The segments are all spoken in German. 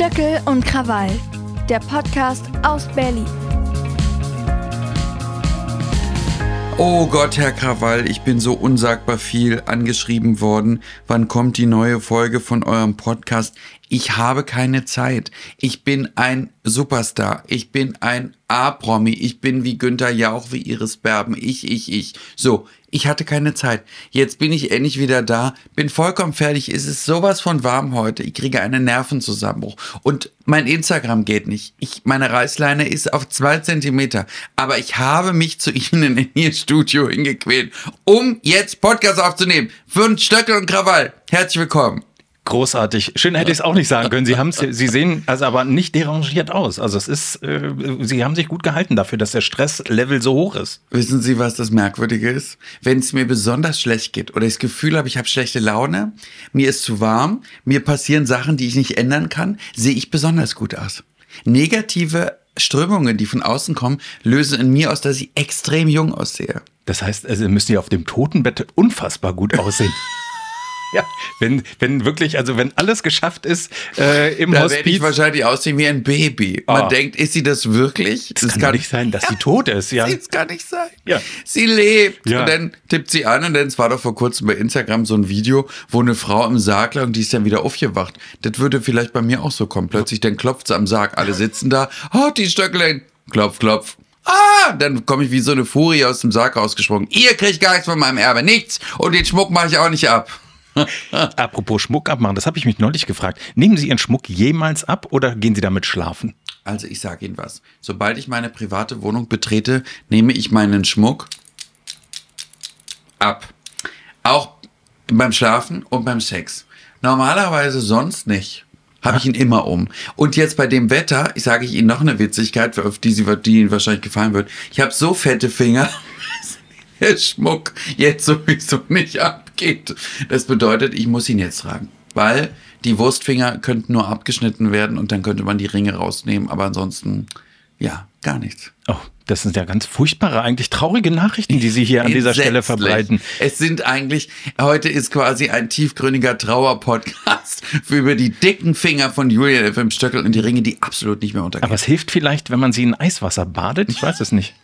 Stöckel und Krawall, der Podcast aus Berlin. Oh Gott, Herr Krawall, ich bin so unsagbar viel angeschrieben worden. Wann kommt die neue Folge von eurem Podcast? Ich habe keine Zeit. Ich bin ein Superstar. Ich bin ein A-Promi. Ich bin wie Günther Jauch, wie Iris Berben. Ich, ich, ich. So, ich hatte keine Zeit. Jetzt bin ich endlich wieder da. Bin vollkommen fertig. Es ist sowas von warm heute. Ich kriege einen Nervenzusammenbruch. Und mein Instagram geht nicht. Ich, meine Reißleine ist auf zwei Zentimeter. Aber ich habe mich zu Ihnen in Ihr Studio hingequält, um jetzt Podcast aufzunehmen. Für Stöckel und Krawall. Herzlich willkommen. Großartig. Schön hätte ich es auch nicht sagen können. Sie haben Sie sehen also aber nicht derangiert aus. Also es ist, äh, Sie haben sich gut gehalten dafür, dass der Stresslevel so hoch ist. Wissen Sie, was das Merkwürdige ist? Wenn es mir besonders schlecht geht oder ich das Gefühl habe, ich habe schlechte Laune, mir ist zu warm, mir passieren Sachen, die ich nicht ändern kann, sehe ich besonders gut aus. Negative Strömungen, die von außen kommen, lösen in mir aus, dass ich extrem jung aussehe. Das heißt, also müssen Sie auf dem Totenbett unfassbar gut aussehen. Ja, wenn, wenn wirklich, also wenn alles geschafft ist äh, im da Hospiz. werde ich wahrscheinlich aussehen wie ein Baby. Man Oh. denkt, ist sie das wirklich? das, kann, doch nicht sein, dass sie tot ist, ja. Das kann nicht sein. Ja. Sie lebt. Ja. Und dann tippt sie an und dann, es war doch vor kurzem bei Instagram so ein Video, wo eine Frau im Sarg lag und die ist dann wieder aufgewacht. Das würde vielleicht bei mir auch so kommen. Plötzlich dann klopft sie am Sarg. Alle sitzen da. Oh, die Stöcklein. Klopf, klopf. Ah, dann komme ich wie so eine Furie aus dem Sarg rausgesprungen. Ihr kriegt gar nichts von meinem Erbe. Nichts. Und den Schmuck mache ich auch nicht ab. Apropos Schmuck abmachen, das habe ich mich neulich gefragt. Nehmen Sie Ihren Schmuck jemals ab oder gehen Sie damit schlafen? Also ich sage Ihnen was. Sobald ich meine private Wohnung betrete, nehme ich meinen Schmuck ab. Auch beim Schlafen und beim Sex. Normalerweise sonst nicht. Habe ich ihn immer um. Und jetzt bei dem Wetter, ich sage ich Ihnen noch eine Witzigkeit, auf die, sie, die Ihnen wahrscheinlich gefallen wird. Ich habe so fette Finger, der Schmuck jetzt sowieso nicht abgeht. Das bedeutet, ich muss ihn jetzt tragen. Weil die Wurstfinger könnten nur abgeschnitten werden und dann könnte man die Ringe rausnehmen. Aber ansonsten, ja, gar nichts. Oh, das sind ja ganz furchtbare, eigentlich traurige Nachrichten, die Sie hier an dieser Stelle verbreiten. Es sind eigentlich, heute ist quasi ein tiefgründiger Trauerpodcast über die dicken Finger von Julian F. im Stöckel und die Ringe, die absolut nicht mehr untergehen. Aber es hilft vielleicht, wenn man sie in Eiswasser badet. Ich weiß es nicht.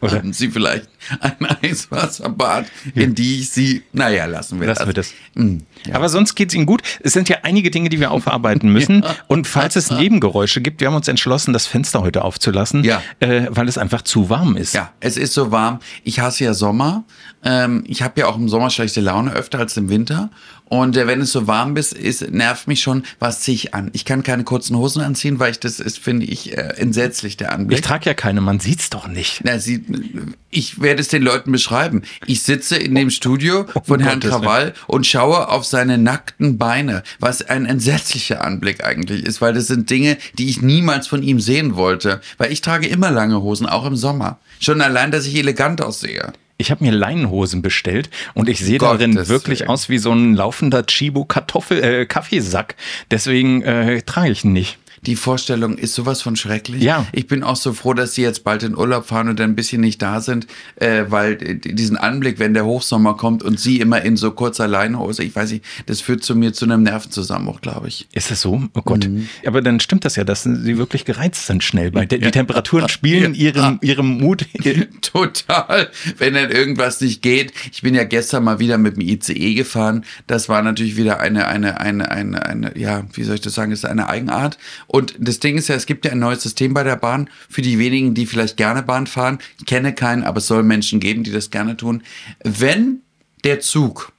Oder? Haben Sie vielleicht ein Eiswasserbad, in die ich Sie, naja, lassen wir Lassen das. wir das. Mm, ja. Aber sonst geht's Ihnen gut. Es sind ja einige Dinge, die wir aufarbeiten müssen. Und falls es Nebengeräusche gibt, wir haben uns entschlossen, das Fenster heute aufzulassen, Ja. äh, weil es einfach zu warm ist. Ja, es ist so warm. Ich hasse ja Sommer. Ähm, ich habe ja auch im Sommer schlechte Laune öfter als im Winter. Und äh, wenn es so warm ist, ist, nervt mich schon, was ziehe ich an? Ich kann keine kurzen Hosen anziehen, weil ich das ist, finde ich, äh, entsetzlich, der Anblick. Ich trage ja keine, man sieht's doch nicht. Na, sie, ich werde es den Leuten beschreiben. Ich sitze in dem Studio von Herrn Gottes. Krawall und schaue auf seine nackten Beine, was ein entsetzlicher Anblick eigentlich ist, weil das sind Dinge, die ich niemals von ihm sehen wollte. Weil ich trage immer lange Hosen, auch im Sommer. Schon allein, dass ich elegant aussehe. Ich habe mir Leinenhosen bestellt und ich sehe Gottes darin wirklich Willen. aus wie so ein laufender Chibo Kartoffel äh, Kaffeesack. Deswegen äh, trage ich ihn nicht. Die Vorstellung ist sowas von schrecklich. Ja. Ich bin auch so froh, dass sie jetzt bald in Urlaub fahren und dann ein bisschen nicht da sind, äh, weil diesen Anblick, wenn der Hochsommer kommt und sie immer in so kurzer Leinenhose, ich weiß nicht, das führt zu mir zu einem Nervenzusammenbruch, glaube ich. Ist das so? Oh Gott. Mhm. Aber dann stimmt das ja, dass sie wirklich gereizt sind schnell. Weil die Temperaturen spielen Ja. ihrem, ihrem Mut. Total. Wenn dann irgendwas nicht geht. Ich bin ja gestern mal wieder mit dem ICE gefahren. Das war natürlich wieder eine, eine, eine, eine, eine, ja, wie soll ich das sagen, ist eine Eigenart. Und das Ding ist ja, es gibt ja ein neues System bei der Bahn. Für die wenigen, die vielleicht gerne Bahn fahren. Ich kenne keinen, aber es soll Menschen geben, die das gerne tun. Wenn der Zug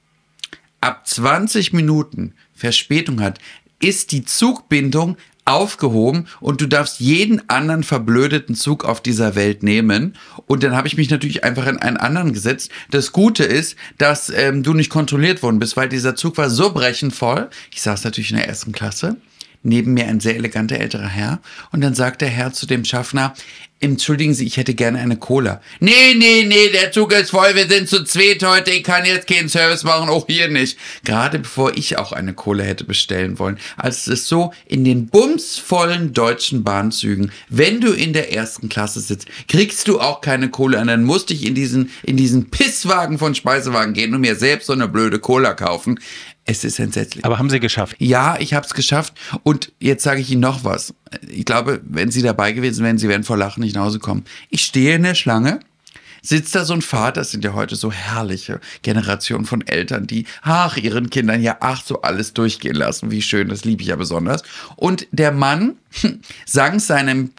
ab 20 Minuten Verspätung hat, ist die Zugbindung aufgehoben und du darfst jeden anderen verblödeten Zug auf dieser Welt nehmen. Und dann habe ich mich natürlich einfach in einen anderen gesetzt. Das Gute ist, dass ähm, du nicht kontrolliert worden bist, weil dieser Zug war so brechend voll. Ich saß natürlich in der ersten Klasse. Neben mir ein sehr eleganter älterer Herr. Und dann sagt der Herr zu dem Schaffner, Entschuldigen Sie, ich hätte gerne eine Cola. Nee, nee, nee, der Zug ist voll, wir sind zu zweit heute, ich kann jetzt keinen Service machen, auch hier nicht. Gerade bevor ich auch eine Cola hätte bestellen wollen. Also es ist so, in den bumsvollen deutschen Bahnzügen, wenn du in der ersten Klasse sitzt, kriegst du auch keine Cola und dann musste ich in diesen, in diesen Pisswagen von Speisewagen gehen und mir selbst so eine blöde Cola kaufen. Es ist entsetzlich. Aber haben Sie geschafft? Ja, ich habe es geschafft. Und jetzt sage ich Ihnen noch was. Ich glaube, wenn Sie dabei gewesen wären, Sie wären vor Lachen nicht nach Hause kommen. Ich stehe in der Schlange, sitzt da so ein Vater, das sind ja heute so herrliche Generationen von Eltern, die, ach, ihren Kindern ja, ach, so alles durchgehen lassen. Wie schön, das liebe ich ja besonders. Und der Mann sang seinem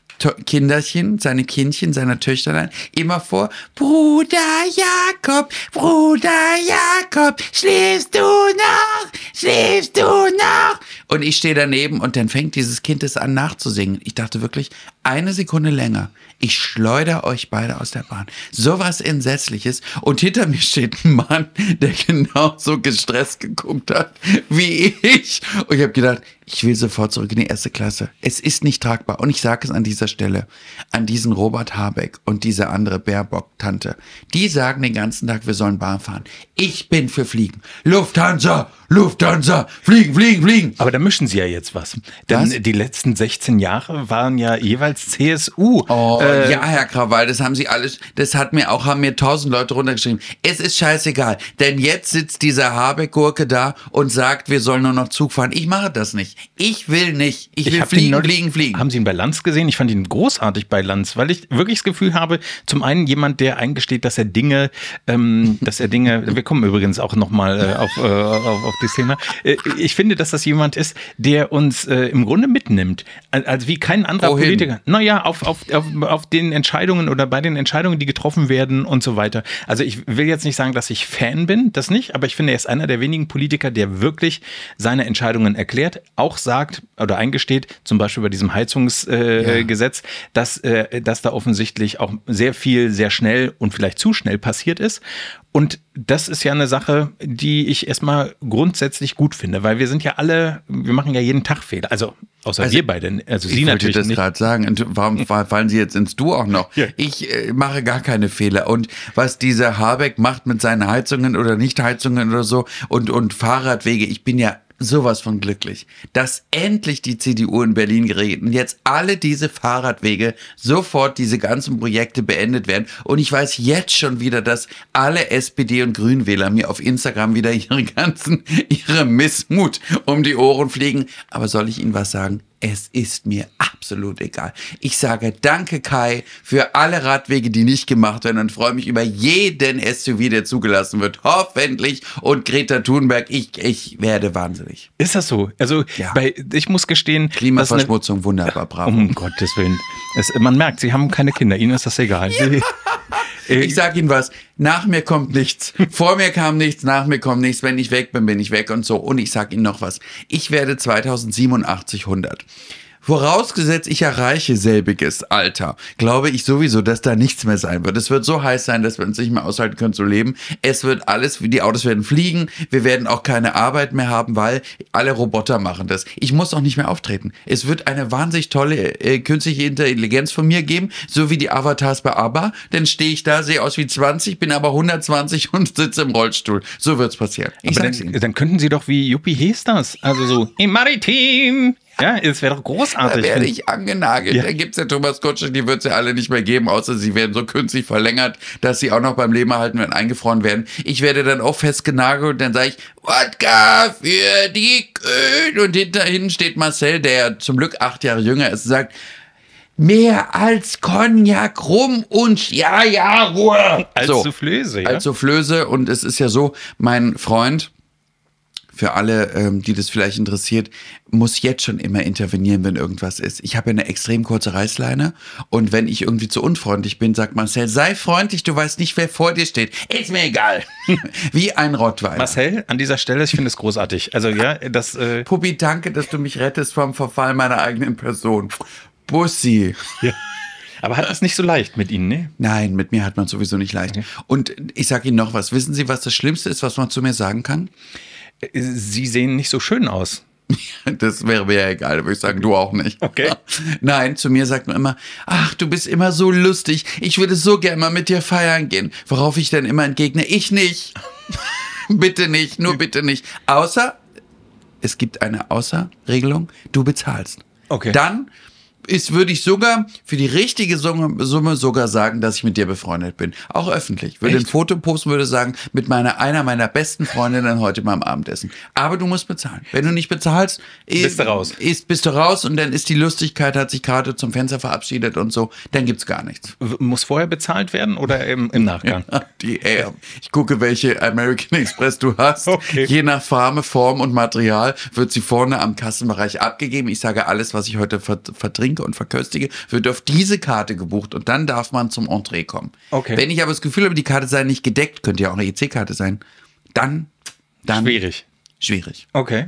Kinderchen, seine Kindchen, seiner Töchterlein immer vor, Bruder Jakob, Bruder Jakob, schläfst du noch, schläfst du noch? Und ich stehe daneben und dann fängt dieses Kind es an nachzusingen. Ich dachte wirklich, eine Sekunde länger, ich schleudere euch beide aus der Bahn. Sowas Entsetzliches. Und hinter mir steht ein Mann, der genauso gestresst geguckt hat wie ich. Und ich habe gedacht, ich will sofort zurück in die erste Klasse. Es ist nicht tragbar. Und ich sage es an dieser Stelle, an diesen Robert Habeck und diese andere Baerbock-Tante. Die sagen den ganzen Tag, wir sollen Bahn fahren. Ich bin für Fliegen. Lufthansa, Lufthansa, fliegen, fliegen, fliegen. Aber da mischen Sie ja jetzt was. Denn Was? die letzten 16 Jahre waren ja jeweils CSU. Oh, Äh, ja, Herr Krawall, das haben Sie alles, das hat mir auch, haben mir tausend Leute runtergeschrieben. Es ist scheißegal, denn jetzt sitzt dieser Habeck-Gurke da und sagt, wir sollen nur noch Zug fahren. Ich mache das nicht. Ich will nicht. Ich will ihn fliegen, neulich- fliegen, fliegen. Haben Sie ihn bei Lanz gesehen? Ich fand ihn großartig bei Lanz, weil ich wirklich das Gefühl habe, zum einen jemand, der eingesteht, dass er Dinge, ähm, dass er Dinge, wir kommen übrigens auch nochmal äh, auf, äh, auf, auf das Thema. Äh, ich finde, dass das jemand ist, der uns äh, im Grunde mitnimmt. Al- Also wie kein anderer Wohin? Politiker. Naja, auf, auf, auf, auf den Entscheidungen oder bei den Entscheidungen, die getroffen werden und so weiter. Also ich will jetzt nicht sagen, dass ich Fan bin, das nicht, aber ich finde, er ist einer der wenigen Politiker, der wirklich seine Entscheidungen erklärt, auch sagt oder eingesteht, zum Beispiel bei diesem Heizungsgesetz, äh, Ja. Dass, äh, dass da offensichtlich auch sehr viel, sehr schnell und vielleicht zu schnell passiert ist. Und das ist ja eine Sache, die ich erstmal grundsätzlich gut finde, weil wir sind ja alle, wir machen ja jeden Tag Fehler. Also außer Also, wir beide, also Sie ich wollte natürlich das gerade sagen. Und warum fa- fallen Sie jetzt ins Du auch noch? Ja. Ich äh, mache gar keine Fehler. Und was dieser Habeck macht mit seinen Heizungen oder Nichtheizungen oder so und, und Fahrradwege, ich bin ja sowas von glücklich, dass endlich die CDU in Berlin geregelt und jetzt alle diese Fahrradwege sofort diese ganzen Projekte beendet werden. Und ich weiß jetzt schon wieder, dass alle SPD und Grünwähler mir auf Instagram wieder ihre ganzen, ihre Missmut um die Ohren fliegen. Aber soll ich Ihnen was sagen? Es ist mir absolut egal. Ich sage danke Kai für alle Radwege, die nicht gemacht werden und freue mich über jeden SUV, der zugelassen wird. Hoffentlich. Und Greta Thunberg, ich, ich werde wahnsinnig. Ist das so? Also Ja. bei, ich muss gestehen, eine, Klimaverschmutzung, wunderbar, bravo. um Gottes Willen. Es, man merkt, Sie haben keine Kinder, Ihnen ist das egal. Äh, Ich sag Ihnen was, nach mir kommt nichts, vor mir kam nichts, nach mir kommt nichts, wenn ich weg bin, bin ich weg und so. Und ich sag Ihnen noch was, ich werde 2087 100. Vorausgesetzt, ich erreiche selbiges Alter, glaube ich sowieso, dass da nichts mehr sein wird. Es wird so heiß sein, dass wir uns nicht mehr aushalten können zu leben. Es wird alles, die Autos werden fliegen, wir werden auch keine Arbeit mehr haben, weil alle Roboter machen das. Ich muss auch nicht mehr auftreten. Es wird eine wahnsinnig tolle äh, künstliche Intelligenz von mir geben, so wie die Avatars bei ABBA. Dann stehe ich da, sehe aus wie 20, bin aber 120 und sitze im Rollstuhl. So wird's passieren. Ich aber dann, dann könnten Sie doch wie Juppie Hesters, also so im Maritim. Ja, es wäre doch Da großartig. werde wenn- ich angenagelt. Ja. Da gibt's ja Thomas Kutsche, die wird's ja alle nicht mehr geben, außer sie werden so künstlich verlängert, dass sie auch noch beim Leben erhalten werden, eingefroren werden. Ich werde dann auch festgenagelt und dann sage ich, Wodka für die Kühen. Und hinterhin steht Marcel, der ja zum Glück acht Jahre jünger ist, und sagt, mehr als Cognac, Rum und ja, ja, Ruhe. Als so. Soufflöse, ja. Als Soufflöse. Und es ist ja so, mein Freund, für alle, ähm, die das vielleicht interessiert, muss jetzt schon immer intervenieren, wenn irgendwas ist. Ich habe ja eine extrem kurze Reißleine und wenn ich irgendwie zu unfreundlich bin, sagt Marcel, sei freundlich, du weißt nicht, wer vor dir steht. Ist mir egal. Wie ein Rottweiler. Marcel, an dieser Stelle, ich finde es großartig. Also ja, das äh, Puppi, danke, dass du mich rettest vom Verfall meiner eigenen Person. Bussi. aber hat das nicht so leicht mit Ihnen, ne? Nein, mit mir hat man sowieso nicht leicht. Und ich sage Ihnen noch was. Wissen Sie, was das Schlimmste ist, was man zu mir sagen kann? Sie sehen nicht so schön aus. Das wäre mir ja egal, würde ich sagen, du auch nicht. Okay. Nein, zu mir sagt man immer, ach, du bist immer so lustig, ich würde so gerne mal mit dir feiern gehen. Worauf ich dann immer entgegne, ich nicht. bitte nicht, nur bitte nicht. Außer, es gibt eine Außerregelung, du bezahlst. Okay. Dann ist, würde ich sogar für die richtige Summe, sogar sagen, dass ich mit dir befreundet bin. Auch öffentlich. Würde ein Foto posten, würde sagen, mit meiner, einer meiner besten Freundinnen heute beim Abendessen. Aber du musst bezahlen. Wenn du nicht bezahlst, Bist du raus. Ist, bist du raus und dann ist die Lustigkeit, hat sich gerade zum Fenster verabschiedet und so, dann gibt's gar nichts. Muss vorher bezahlt werden oder im, im Nachgang? Die, ey, ich gucke, welche American Express du hast. Okay. Je nach Farbe, Form und Material wird sie vorne am Kassenbereich abgegeben. Ich sage, alles, was ich heute ver vertrinke und verköstige, wird auf diese Karte gebucht und dann darf man zum Entree kommen. Okay. Wenn ich aber das Gefühl habe, die Karte sei nicht gedeckt, könnte ja auch eine EC-Karte sein, dann, dann Schwierig. Schwierig. Okay,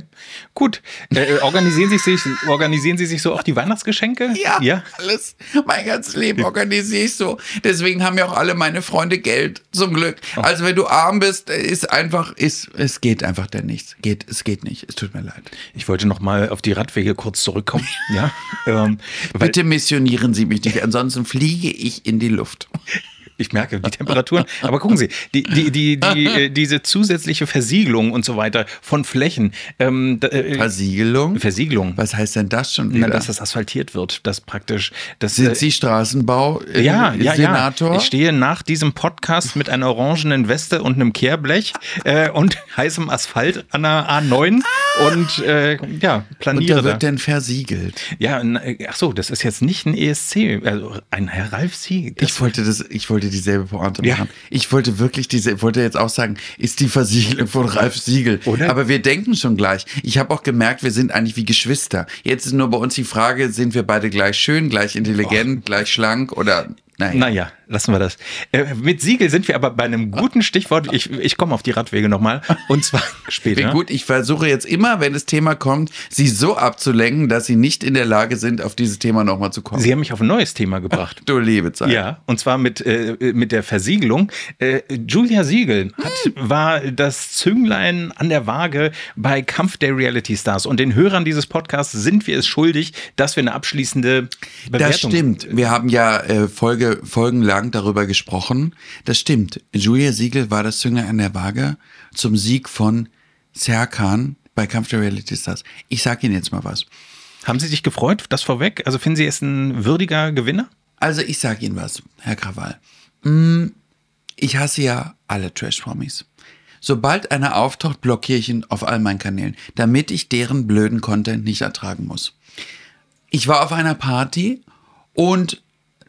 gut. Äh, organisieren, Sie sich, organisieren Sie sich so auch die Weihnachtsgeschenke? Ja, ja? alles. Mein ganzes Leben organisiere ich so. Deswegen haben ja auch alle meine Freunde Geld, zum Glück. Oh. Also wenn du arm bist, ist einfach, ist, es geht einfach dann nichts. Geht, es geht nicht. Es tut mir leid. Ich wollte noch mal auf die Radwege kurz zurückkommen. ja, ähm, Bitte missionieren Sie mich nicht, ansonsten fliege ich in die Luft. ich merke die Temperaturen. Aber gucken Sie, die, die, die, die, äh, diese zusätzliche Versiegelung und so weiter von Flächen. Ähm, äh, Versiegelung? Versiegelung. Was heißt denn das schon Na, wieder? dass das asphaltiert wird, dass praktisch das Sind äh, Sie Straßenbau äh, ja, ja, Senator? ja. Ich stehe nach diesem Podcast mit einer orangenen Weste und einem Kehrblech äh, und heißem Asphalt an der A9 und äh, ja, und planiere da da. wird denn versiegelt. Ja, na, ach so, das ist jetzt nicht ein ESC, also ein Herr Ralf Sieg. Ich wollte das, ich wollte dieselbe Pointe Ja. machen. Ich wollte wirklich diese, ich wollte jetzt auch sagen, ist die Versiegelung von Ralf Siegel. Oder? Aber wir denken schon gleich. Ich habe auch gemerkt, wir sind eigentlich wie Geschwister. Jetzt ist nur bei uns die Frage, sind wir beide gleich schön, gleich intelligent, gleich schlank oder naja. naja, lassen wir das. Äh, mit Siegel sind wir aber bei einem guten Stichwort. Ich, ich komme auf die Radwege nochmal. Und zwar später. Gut, ich versuche jetzt immer, wenn das Thema kommt, sie so abzulenken, dass sie nicht in der Lage sind, auf dieses Thema nochmal zu kommen. Sie haben mich auf ein neues Thema gebracht. du liebe Zeit. Ja, und zwar mit, äh, mit der Versiegelung. Äh, Julia Siegel hat, war das Zünglein an der Waage bei Kampf der Reality Stars. Und den Hörern dieses Podcasts sind wir es schuldig, dass wir eine abschließende Bewertung Das stimmt. Wir haben ja äh, Folge, folgenlang darüber gesprochen. Das stimmt. Julia Siegel war das Zünglein an der Waage zum Sieg von Serkan bei Kampf der Reality Stars. Ich sag Ihnen jetzt mal was. Haben Sie sich gefreut, das vorweg? Also finden Sie es ein würdiger Gewinner? Also ich sag Ihnen was, Herr Krawall. Mm, Ich hasse ja alle Trash-Promis. Sobald einer auftaucht, blockiere ich ihn auf all meinen Kanälen, damit ich deren blöden Content nicht ertragen muss. Ich war auf einer Party und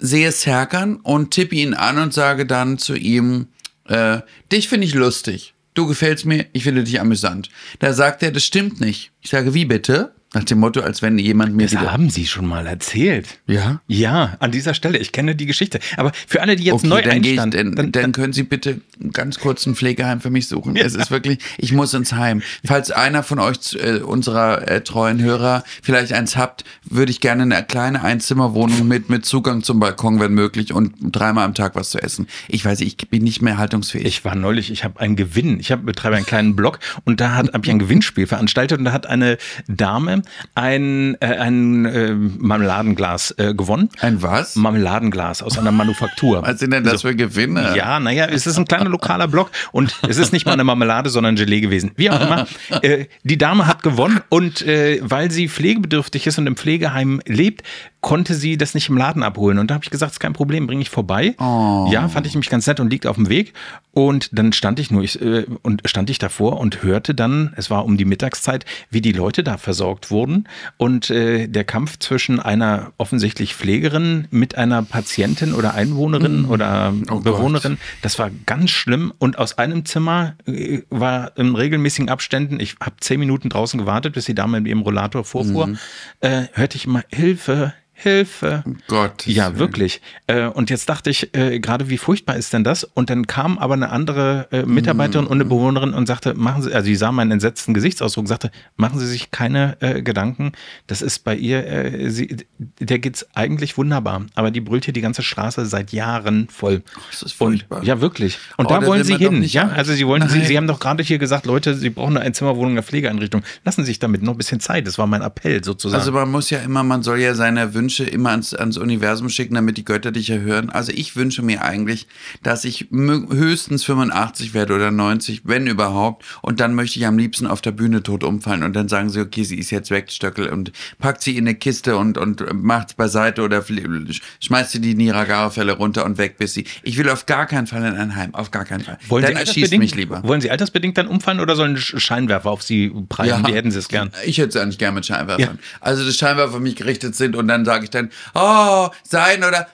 sehe Serkan und tippe ihn an und sage dann zu ihm, äh, dich finde ich lustig. Du gefällst mir, ich finde dich amüsant. Da sagt er, das stimmt nicht. Ich sage, wie bitte? Nach dem Motto, als wenn jemand mir Das wieder... haben Sie schon mal erzählt. Ja? Ja, an dieser Stelle. Ich kenne die Geschichte. Aber für alle, die jetzt neu dann, geh ich, einstanden, dann, dann können Sie bitte ganz kurz ein Pflegeheim für mich suchen. Es ist wirklich, ich muss ins Heim. Falls einer von euch, äh, unserer äh, treuen Hörer, vielleicht eins habt, würde ich gerne eine kleine Einzimmerwohnung mit, mit Zugang zum Balkon, wenn möglich, und dreimal am Tag was zu essen. Ich weiß, ich bin nicht mehr haltungsfähig. Ich war neulich, ich habe einen Gewinn. Ich hab, betreibe einen kleinen Blog und da habe ich ein Gewinnspiel veranstaltet und da hat eine Dame ein, äh, ein äh, Marmeladenglas äh, gewonnen. ein was? Marmeladenglas aus einer Manufaktur. Was sind denn das für Gewinne? Ja, naja, es ist ein kleiner lokaler Blog und es ist nicht mal eine Marmelade, sondern Gelee gewesen. Wie auch immer. Äh, die Dame hat gewonnen und äh, weil sie pflegebedürftig ist und im Pflegeheim lebt, konnte sie das nicht im Laden abholen. Und da habe ich gesagt, ist kein Problem, bringe ich vorbei. Ja, fand ich mich ganz nett und liegt auf dem Weg. Und dann stand ich nur ich, äh, und stand ich davor und hörte dann, es war um die Mittagszeit, wie die Leute da versorgt wurden und äh, der Kampf zwischen einer offensichtlich Pflegerin mit einer Patientin oder Einwohnerin oder Oh Gott. Bewohnerin, das war ganz schlimm. Und aus einem Zimmer äh, war in regelmäßigen Abständen, ich habe zehn Minuten draußen gewartet, bis die Dame mit ihrem Rollator vorfuhr, Mhm. äh, hörte ich immer Hilfe, Hilfe. Gott. Ja, wirklich. Äh, und jetzt dachte ich, äh, gerade wie furchtbar ist denn das? Und dann kam aber eine andere äh, Mitarbeiterin und eine Bewohnerin und sagte, machen Sie, also sie sah meinen entsetzten Gesichtsausdruck, sagte, machen Sie sich keine äh, Gedanken, das ist bei ihr, äh, sie, der geht's eigentlich wunderbar. Aber die brüllt hier die ganze Straße seit Jahren voll. das ist und, furchtbar. ja, wirklich. Und Oh, da wollen Sie hin. Ja, also Sie wollen, Sie. Sie haben doch gerade hier gesagt, Leute, Sie brauchen eine Einzimmerwohnung, eine Pflegeeinrichtung. Lassen Sie sich damit noch ein bisschen Zeit. Das war mein Appell sozusagen. Also man muss ja immer, man soll ja seine Wünsche Wünsche immer ans, ans Universum schicken, damit die Götter dich erhören. Also ich wünsche mir eigentlich, dass ich höchstens 85 werde oder 90, wenn überhaupt. Und dann möchte ich am liebsten auf der Bühne tot umfallen und dann sagen sie, okay, sie ist jetzt weg, Stöckel, und packt sie in eine Kiste und, und macht's beiseite oder schmeißt sie die Niagara-Fälle runter und weg bis sie. Ich will auf gar keinen Fall in ein Heim, auf gar keinen Fall. Wollen dann sie erschießt mich lieber. Wollen Sie altersbedingt dann umfallen oder sollen Scheinwerfer auf Sie prallen? Ja, Wie hätten Sie es gern? Ich hätte es eigentlich gern mit Scheinwerfern. Ja. Also, dass Scheinwerfer auf mich gerichtet sind und dann sage ich dann, oh, sein oder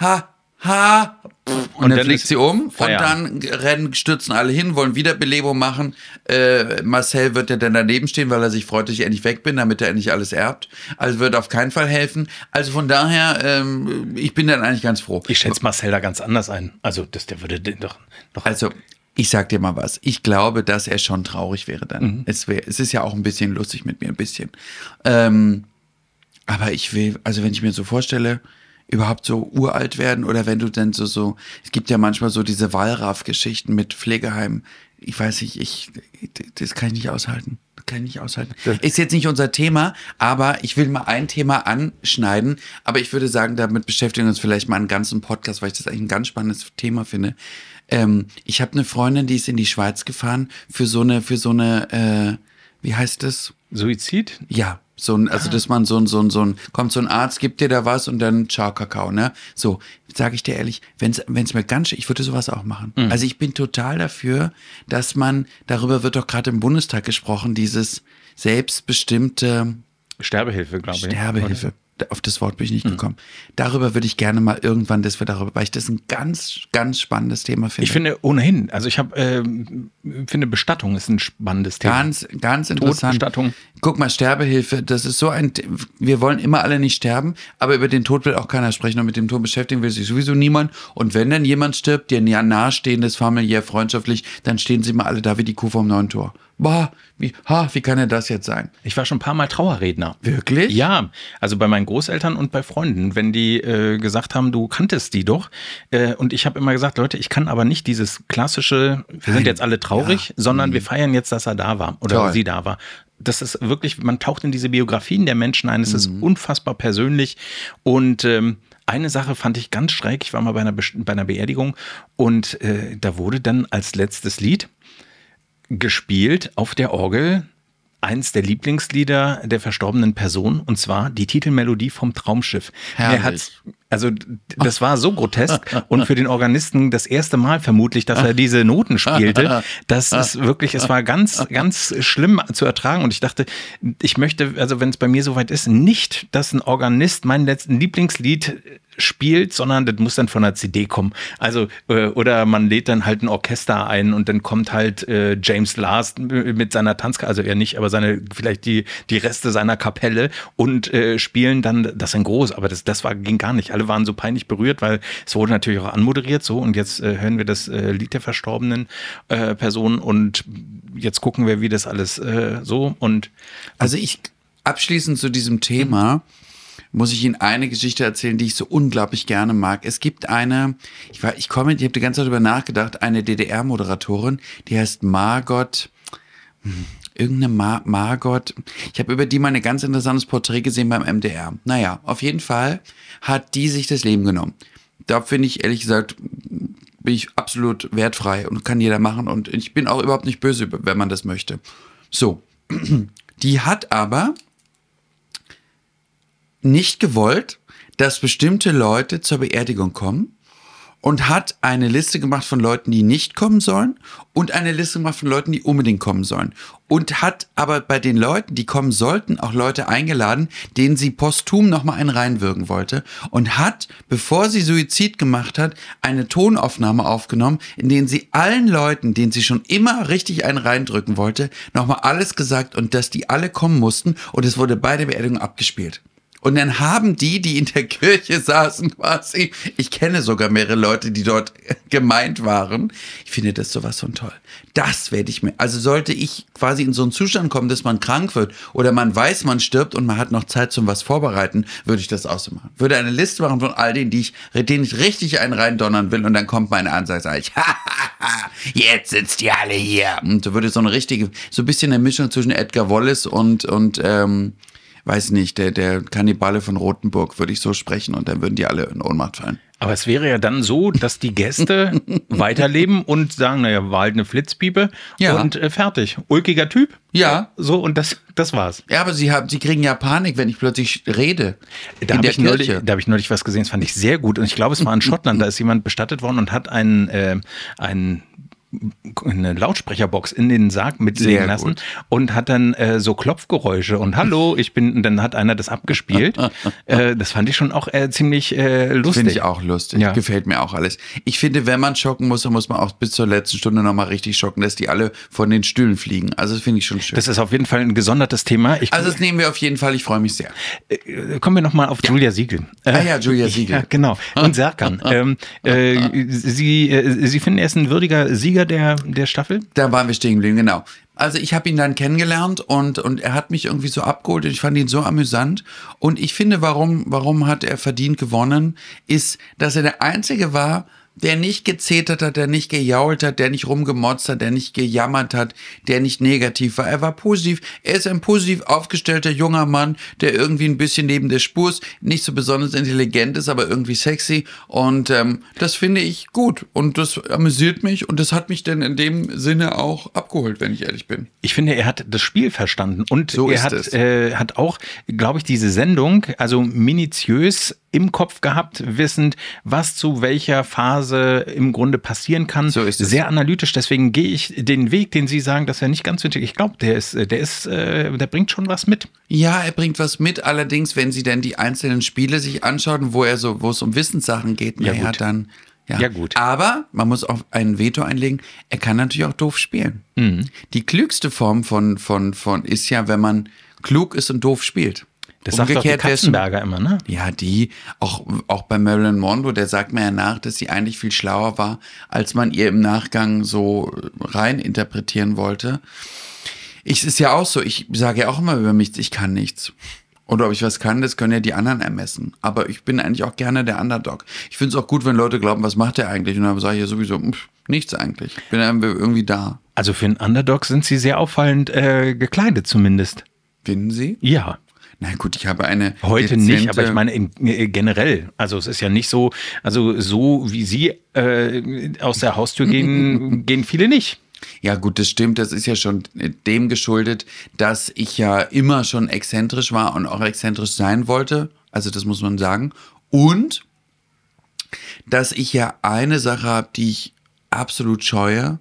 ha, ha, und, und dann, dann fliegt sie um Feierabend. und dann rennen, stürzen alle hin, wollen Wiederbelebung machen. Äh, Marcel wird ja dann daneben stehen, weil er sich freut, dass ich endlich weg bin, damit er endlich alles erbt. Also wird auf keinen Fall helfen. Also von daher, ähm, ich bin dann eigentlich ganz froh. Ich schätze Marcel da ganz anders ein. Also das, der würde doch, doch. Also ich sag dir mal was. Ich glaube, dass er schon traurig wäre dann. Mhm. Es, wär, es ist ja auch ein bisschen lustig mit mir, ein bisschen. Ähm, aber ich will, also wenn ich mir so vorstelle, überhaupt so uralt werden oder wenn du denn so, so, es gibt ja manchmal so diese Wallraff-Geschichten mit Pflegeheimen. Ich weiß nicht, ich, das kann ich nicht aushalten. Das kann ich nicht aushalten. Das ist jetzt nicht unser Thema, aber ich will mal ein Thema anschneiden. Aber ich würde sagen, damit beschäftigen wir uns vielleicht mal einen ganzen Podcast, weil ich das eigentlich ein ganz spannendes Thema finde. Ähm, ich habe eine Freundin, die ist in die Schweiz gefahren für so eine, für so eine, äh, wie heißt das? Suizid? Ja, so ein, also, ah. dass man so ein, so ein, so ein, kommt so ein Arzt, gibt dir da was und dann ciao Kakao, ne? So, sage ich dir ehrlich, wenn es mir ganz, ich würde sowas auch machen. Mhm. Also ich bin total dafür, dass man, darüber wird doch gerade im Bundestag gesprochen, dieses selbstbestimmte Sterbehilfe, glaube ich. Sterbehilfe auf das Wort bin ich nicht mhm. gekommen. Mhm. Darüber würde ich gerne mal irgendwann, dass wir darüber, weil ich das ein ganz, ganz spannendes Thema finde. Ich finde ohnehin, also ich habe, äh, finde Bestattung ist ein spannendes Thema. Ganz, ganz interessant. Bestattung. Guck mal, Sterbehilfe, das ist so ein, wir wollen immer alle nicht sterben, aber über den Tod will auch keiner sprechen und mit dem Tod beschäftigen will sich sowieso niemand. Und wenn dann jemand stirbt, dir nahestehendes, familiär, freundschaftlich, dann stehen sie mal alle da wie die Kuh vom neuen Tor boah, wie, ha, wie kann denn das jetzt sein? Ich war schon ein paar Mal Trauerredner. Wirklich? Ja, also bei meinen Großeltern und bei Freunden, wenn die äh, gesagt haben, du kanntest die doch. Äh, und ich habe immer gesagt, Leute, ich kann aber nicht dieses klassische, wir sind jetzt alle traurig, ja. sondern mhm. wir feiern jetzt, dass er da war oder Toll. sie da war. Das ist wirklich, man taucht in diese Biografien der Menschen ein. Es mhm. ist unfassbar persönlich und ähm, eine Sache fand ich ganz schräg. Ich war mal bei einer, Be bei einer Beerdigung und äh, da wurde dann als letztes Lied gespielt auf der Orgel eins der Lieblingslieder der verstorbenen Person und zwar die Titelmelodie vom Traumschiff. Herrlich. Er hat also das war so grotesk und für den Organisten das erste Mal vermutlich, dass er diese Noten spielte. Das ist wirklich, es war ganz, ganz schlimm zu ertragen und ich dachte, ich möchte, also wenn es bei mir soweit ist, nicht, dass ein Organist mein letzten Lieblingslied spielt, sondern das muss dann von der CD kommen. Also, äh, oder man lädt dann halt ein Orchester ein und dann kommt halt äh, James Last mit seiner Tanzkapelle, also er nicht, aber seine, vielleicht die, die Reste seiner Kapelle und äh, spielen dann das in groß, aber das, das war, ging gar nicht. Alle waren so peinlich berührt, weil es wurde natürlich auch anmoderiert so und jetzt äh, hören wir das äh, Lied der verstorbenen äh, Person und jetzt gucken wir, wie das alles so und. Also ich abschließend zu diesem Thema. Mhm muss ich Ihnen eine Geschichte erzählen, die ich so unglaublich gerne mag. Es gibt eine, ich war, ich komme, ich habe die ganze Zeit darüber nachgedacht, eine DDR-Moderatorin, die heißt Margot, hm, irgendeine Mar Margot. Ich habe über die mal ein ganz interessantes Porträt gesehen beim MDR. Naja, auf jeden Fall hat die sich das Leben genommen. Da finde ich ehrlich gesagt, bin ich absolut wertfrei und kann jeder machen und ich bin auch überhaupt nicht böse, wenn man das möchte. So, die hat aber nicht gewollt, dass bestimmte Leute zur Beerdigung kommen und hat eine Liste gemacht von Leuten, die nicht kommen sollen und eine Liste gemacht von Leuten, die unbedingt kommen sollen. Und hat aber bei den Leuten, die kommen sollten, auch Leute eingeladen, denen sie posthum nochmal einen reinwirken wollte und hat, bevor sie Suizid gemacht hat, eine Tonaufnahme aufgenommen, in denen sie allen Leuten, denen sie schon immer richtig einen reindrücken wollte, nochmal alles gesagt und dass die alle kommen mussten und es wurde bei der Beerdigung abgespielt. Und dann haben die, die in der Kirche saßen, quasi, ich kenne sogar mehrere Leute, die dort gemeint waren. Ich finde das sowas von toll. Das werde ich mir, also sollte ich quasi in so einen Zustand kommen, dass man krank wird oder man weiß, man stirbt und man hat noch Zeit zum was vorbereiten, würde ich das auch so machen. Würde eine Liste machen von all denen, die ich, denen ich richtig einen reindonnern will und dann kommt meine Ansage, sage ich, jetzt sitzt ihr alle hier. Und so würde so eine richtige, so ein bisschen eine Mischung zwischen Edgar Wallace und, und, ähm, weiß nicht, der, der Kannibale von Rothenburg, würde ich so sprechen und dann würden die alle in Ohnmacht fallen. Aber es wäre ja dann so, dass die Gäste weiterleben und sagen, naja, war halt eine Flitzpiepe Ja. und äh, fertig. Ulkiger Typ. Ja. So, und das, das war's. Ja, aber sie, haben, sie kriegen ja Panik, wenn ich plötzlich rede. Da habe ich, neulich, da hab ich neulich was gesehen, das fand ich sehr gut. Und ich glaube, es war in Schottland, da ist jemand bestattet worden und hat einen, äh, einen eine Lautsprecherbox in den Sarg mitlegen lassen gut. und hat dann äh, so Klopfgeräusche und hallo, ich bin, und dann hat einer das abgespielt. äh, das fand ich schon auch äh, ziemlich äh, lustig. Finde ich auch lustig. Ja. Gefällt mir auch alles. Ich finde, wenn man schocken muss, dann muss man auch bis zur letzten Stunde nochmal richtig schocken, dass die alle von den Stühlen fliegen. Also das finde ich schon schön. Das ist auf jeden Fall ein gesondertes Thema. Ich, also das nehmen wir auf jeden Fall. Ich freue mich sehr. äh, kommen wir nochmal auf Julia Siegel. Ah ja, Julia Siegel. Ja, genau. Und Serkan. ähm, äh, Sie, Sie finden, er ist ein würdiger Sieger der, der Staffel? Da waren wir stehen geblieben, genau. Also ich habe ihn dann kennengelernt und, und er hat mich irgendwie so abgeholt und ich fand ihn so amüsant. Und ich finde, warum, warum hat er verdient gewonnen, ist, dass er der Einzige war, der nicht gezetert hat, der nicht gejault hat, der nicht rumgemotzt hat, der nicht gejammert hat, der nicht negativ war. Er war positiv. Er ist ein positiv aufgestellter junger Mann, der irgendwie ein bisschen neben der Spur ist, nicht so besonders intelligent ist, aber irgendwie sexy. Und ähm, das finde ich gut und das amüsiert mich und das hat mich dann in dem Sinne auch abgeholt, wenn ich ehrlich bin. Ich finde, er hat das Spiel verstanden und So er hat, äh, hat auch, glaube ich, diese Sendung also minutiös im Kopf gehabt, wissend, was zu welcher Phase im Grunde passieren kann. So ist es. Sehr analytisch. Deswegen gehe ich den Weg, den Sie sagen, dass er nicht ganz intelligent. Ich glaube, der ist, der ist, äh, der bringt schon was mit. Ja, er bringt was mit. Allerdings, wenn Sie dann die einzelnen Spiele sich anschauen, wo er so, wo es um Wissenssachen geht, Ja, naja, gut. dann. Ja. Ja, gut. Aber man muss auch ein Veto einlegen. Er kann natürlich auch doof spielen. Mhm. Die klügste Form von, von, von ist ja, wenn man klug ist und doof spielt. Das sagt doch die Katzenberger immer, ne? Ja, die, auch, auch bei Marilyn Monroe, der sagt mir ja nach, dass sie eigentlich viel schlauer war, als man ihr im Nachgang so rein interpretieren wollte. Ich, es ist ja auch so, ich sage ja auch immer über mich, ich kann nichts. Oder ob ich was kann, das können ja die anderen ermessen. Aber ich bin eigentlich auch gerne der Underdog. Ich finde es auch gut, wenn Leute glauben, was macht der eigentlich? Und dann sage ich ja sowieso, pff, nichts eigentlich. Ich bin irgendwie da. Also für einen Underdog sind Sie sehr auffallend äh, gekleidet zumindest. Finden Sie? Ja. Na gut, ich habe eine. Heute nicht, aber ich meine in, äh, generell. Also es ist ja nicht so, also so wie Sie äh, aus der Haustür gehen, gehen viele nicht. Ja, gut, das stimmt. Das ist ja schon dem geschuldet, dass ich ja immer schon exzentrisch war und auch exzentrisch sein wollte. Also, das muss man sagen. Und dass ich ja eine Sache habe, die ich absolut scheue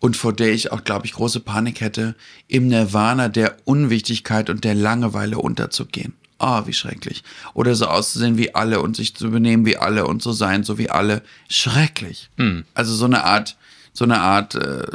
und vor der ich auch, glaube ich, große Panik hätte, im Nirvana der Unwichtigkeit und der Langeweile unterzugehen. Ah, wie schrecklich. Oder so auszusehen wie alle und sich zu benehmen wie alle und so sein, so wie alle. Schrecklich. Also so eine Art, so eine Art, äh,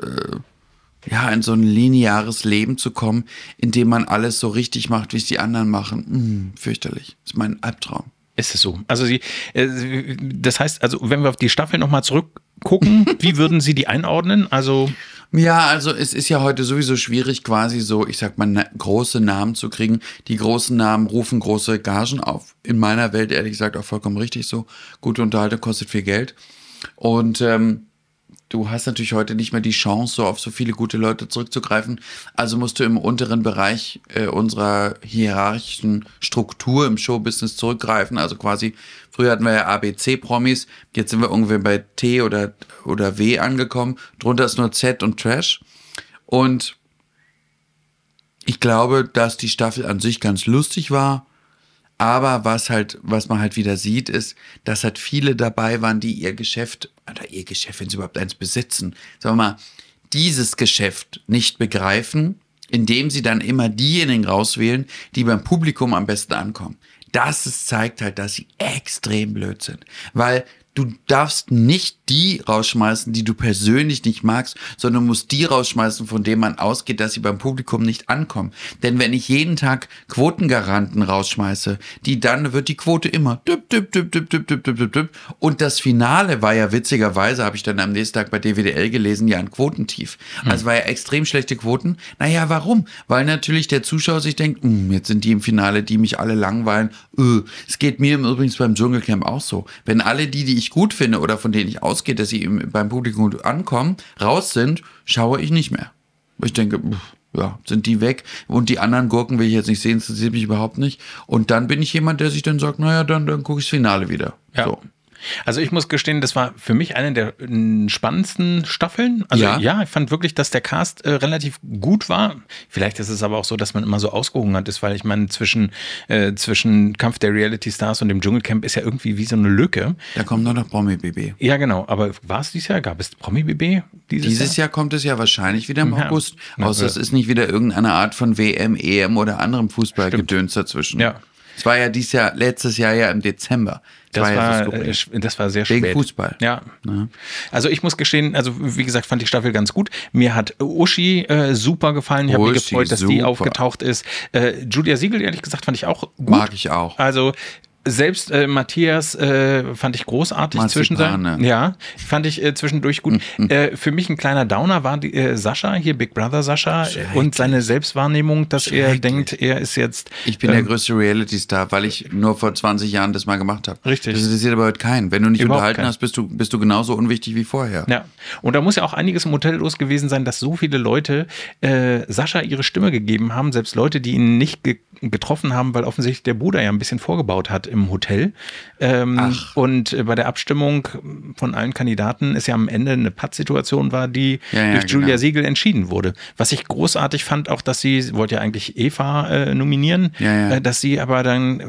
ja, in so ein lineares Leben zu kommen, in dem man alles so richtig macht, wie es die anderen machen. Hm, fürchterlich. Das ist mein Albtraum. Ist es so? Also Sie, äh, das heißt, also wenn wir auf die Staffel nochmal zurückgucken, wie würden Sie die einordnen? Also Ja, also es ist ja heute sowieso schwierig, quasi so, ich sag mal, na, große Namen zu kriegen. Die großen Namen rufen große Gagen auf. In meiner Welt, ehrlich gesagt, auch vollkommen richtig so. Gute Unterhaltung kostet viel Geld. Und ähm, du hast natürlich heute nicht mehr die Chance, so auf so viele gute Leute zurückzugreifen. Also musst du im unteren Bereich äh, unserer hierarchischen Struktur im Showbusiness zurückgreifen. Also quasi, früher hatten wir ja ABC-Promis, jetzt sind wir ungefähr bei T oder, oder W angekommen. Drunter ist nur Z und Trash. Und ich glaube, dass die Staffel an sich ganz lustig war. Aber was halt, was man halt wieder sieht, ist, dass halt viele dabei waren, die ihr Geschäft, oder ihr Geschäft, wenn sie überhaupt eins besitzen, sagen wir mal, dieses Geschäft nicht begreifen, indem sie dann immer diejenigen rauswählen, die beim Publikum am besten ankommen. Das zeigt halt, dass sie extrem blöd sind. Weil du darfst nicht die rausschmeißen, die du persönlich nicht magst, sondern musst die rausschmeißen, von denen man ausgeht, dass sie beim Publikum nicht ankommen. Denn wenn ich jeden Tag Quotengaranten rausschmeiße, die dann wird die Quote immer düpp, düpp, düpp, düpp, düpp, düpp, düpp, düpp. düpp. Und das Finale war ja witzigerweise, habe ich dann am nächsten Tag bei DWDL gelesen, ja ein Quotentief. Hm. Also war ja extrem schlechte Quoten. Naja, warum? Weil natürlich der Zuschauer sich denkt, hm, jetzt sind die im Finale, die mich alle langweilen. Äh, es geht mir übrigens beim Dschungelcamp auch so. Wenn alle die, die ich gut finde oder von denen ich ausgehe, dass sie im, beim Publikum gut ankommen, raus sind, schaue ich nicht mehr. Ich denke, pff, ja, sind die weg. Und die anderen Gurken will ich jetzt nicht sehen, das interessiert mich überhaupt nicht. Und dann bin ich jemand, der sich dann sagt, naja, dann, dann gucke ich das Finale wieder. Ja. So. Also ich muss gestehen, das war für mich eine der äh, spannendsten Staffeln. Also ja, Ja. ich fand wirklich, dass der Cast äh, relativ gut war. Vielleicht ist es aber auch so, dass man immer so ausgehungert ist, weil ich meine, zwischen, äh, zwischen Kampf der Reality Stars und dem Dschungelcamp ist ja irgendwie wie so eine Lücke. Da kommt nur noch Promi-BB. Ja, genau. Aber war es dieses Jahr? Gab es Promi-BB dieses, Dieses Jahr? Jahr kommt es ja wahrscheinlich wieder im Ja. August. Außer es ist nicht wieder irgendeine Art von WM, EM oder anderem Fußballgedöns dazwischen. Ja. Es war ja dieses Jahr, letztes Jahr ja im Dezember. Das ja war, so skurril. äh, das war sehr Wegen spät. Fußball. Ja. Also ich muss gestehen, also wie gesagt, fand die Staffel ganz gut. Mir hat Uschi äh, super gefallen. Ich habe mich gefreut, dass die super. aufgetaucht ist. Äh, Julia Siegel, ehrlich gesagt, fand ich auch gut. Mag ich auch. Also selbst äh, Matthias äh, fand ich großartig Marzipane. zwischendurch. Ja, fand ich äh, zwischendurch gut. Äh, für mich ein kleiner Downer war die, äh, Sascha, hier Big Brother Sascha und seine Selbstwahrnehmung, dass er denkt, er ist jetzt Ich bin der ähm, größte Reality-Star, weil ich nur vor 20 Jahren das mal gemacht habe. Richtig. Das interessiert aber heute keinen. Wenn du nicht Überhaupt unterhalten keinen. hast, bist du, bist du genauso unwichtig wie vorher. Ja, und da muss ja auch einiges im Hotel los gewesen sein, dass so viele Leute äh, Sascha ihre Stimme gegeben haben, selbst Leute, die ihn nicht ge getroffen haben, weil offensichtlich der Bruder ja ein bisschen vorgebaut hat im Hotel. Ähm. Und äh, bei der Abstimmung von allen Kandidaten ist ja am Ende eine Pattsituation war, die Ja, ja, durch Julia genau. Siegel entschieden wurde. Was ich großartig fand, auch dass sie, wollte ja eigentlich Eva äh, nominieren, Ja. Äh, dass sie aber dann äh,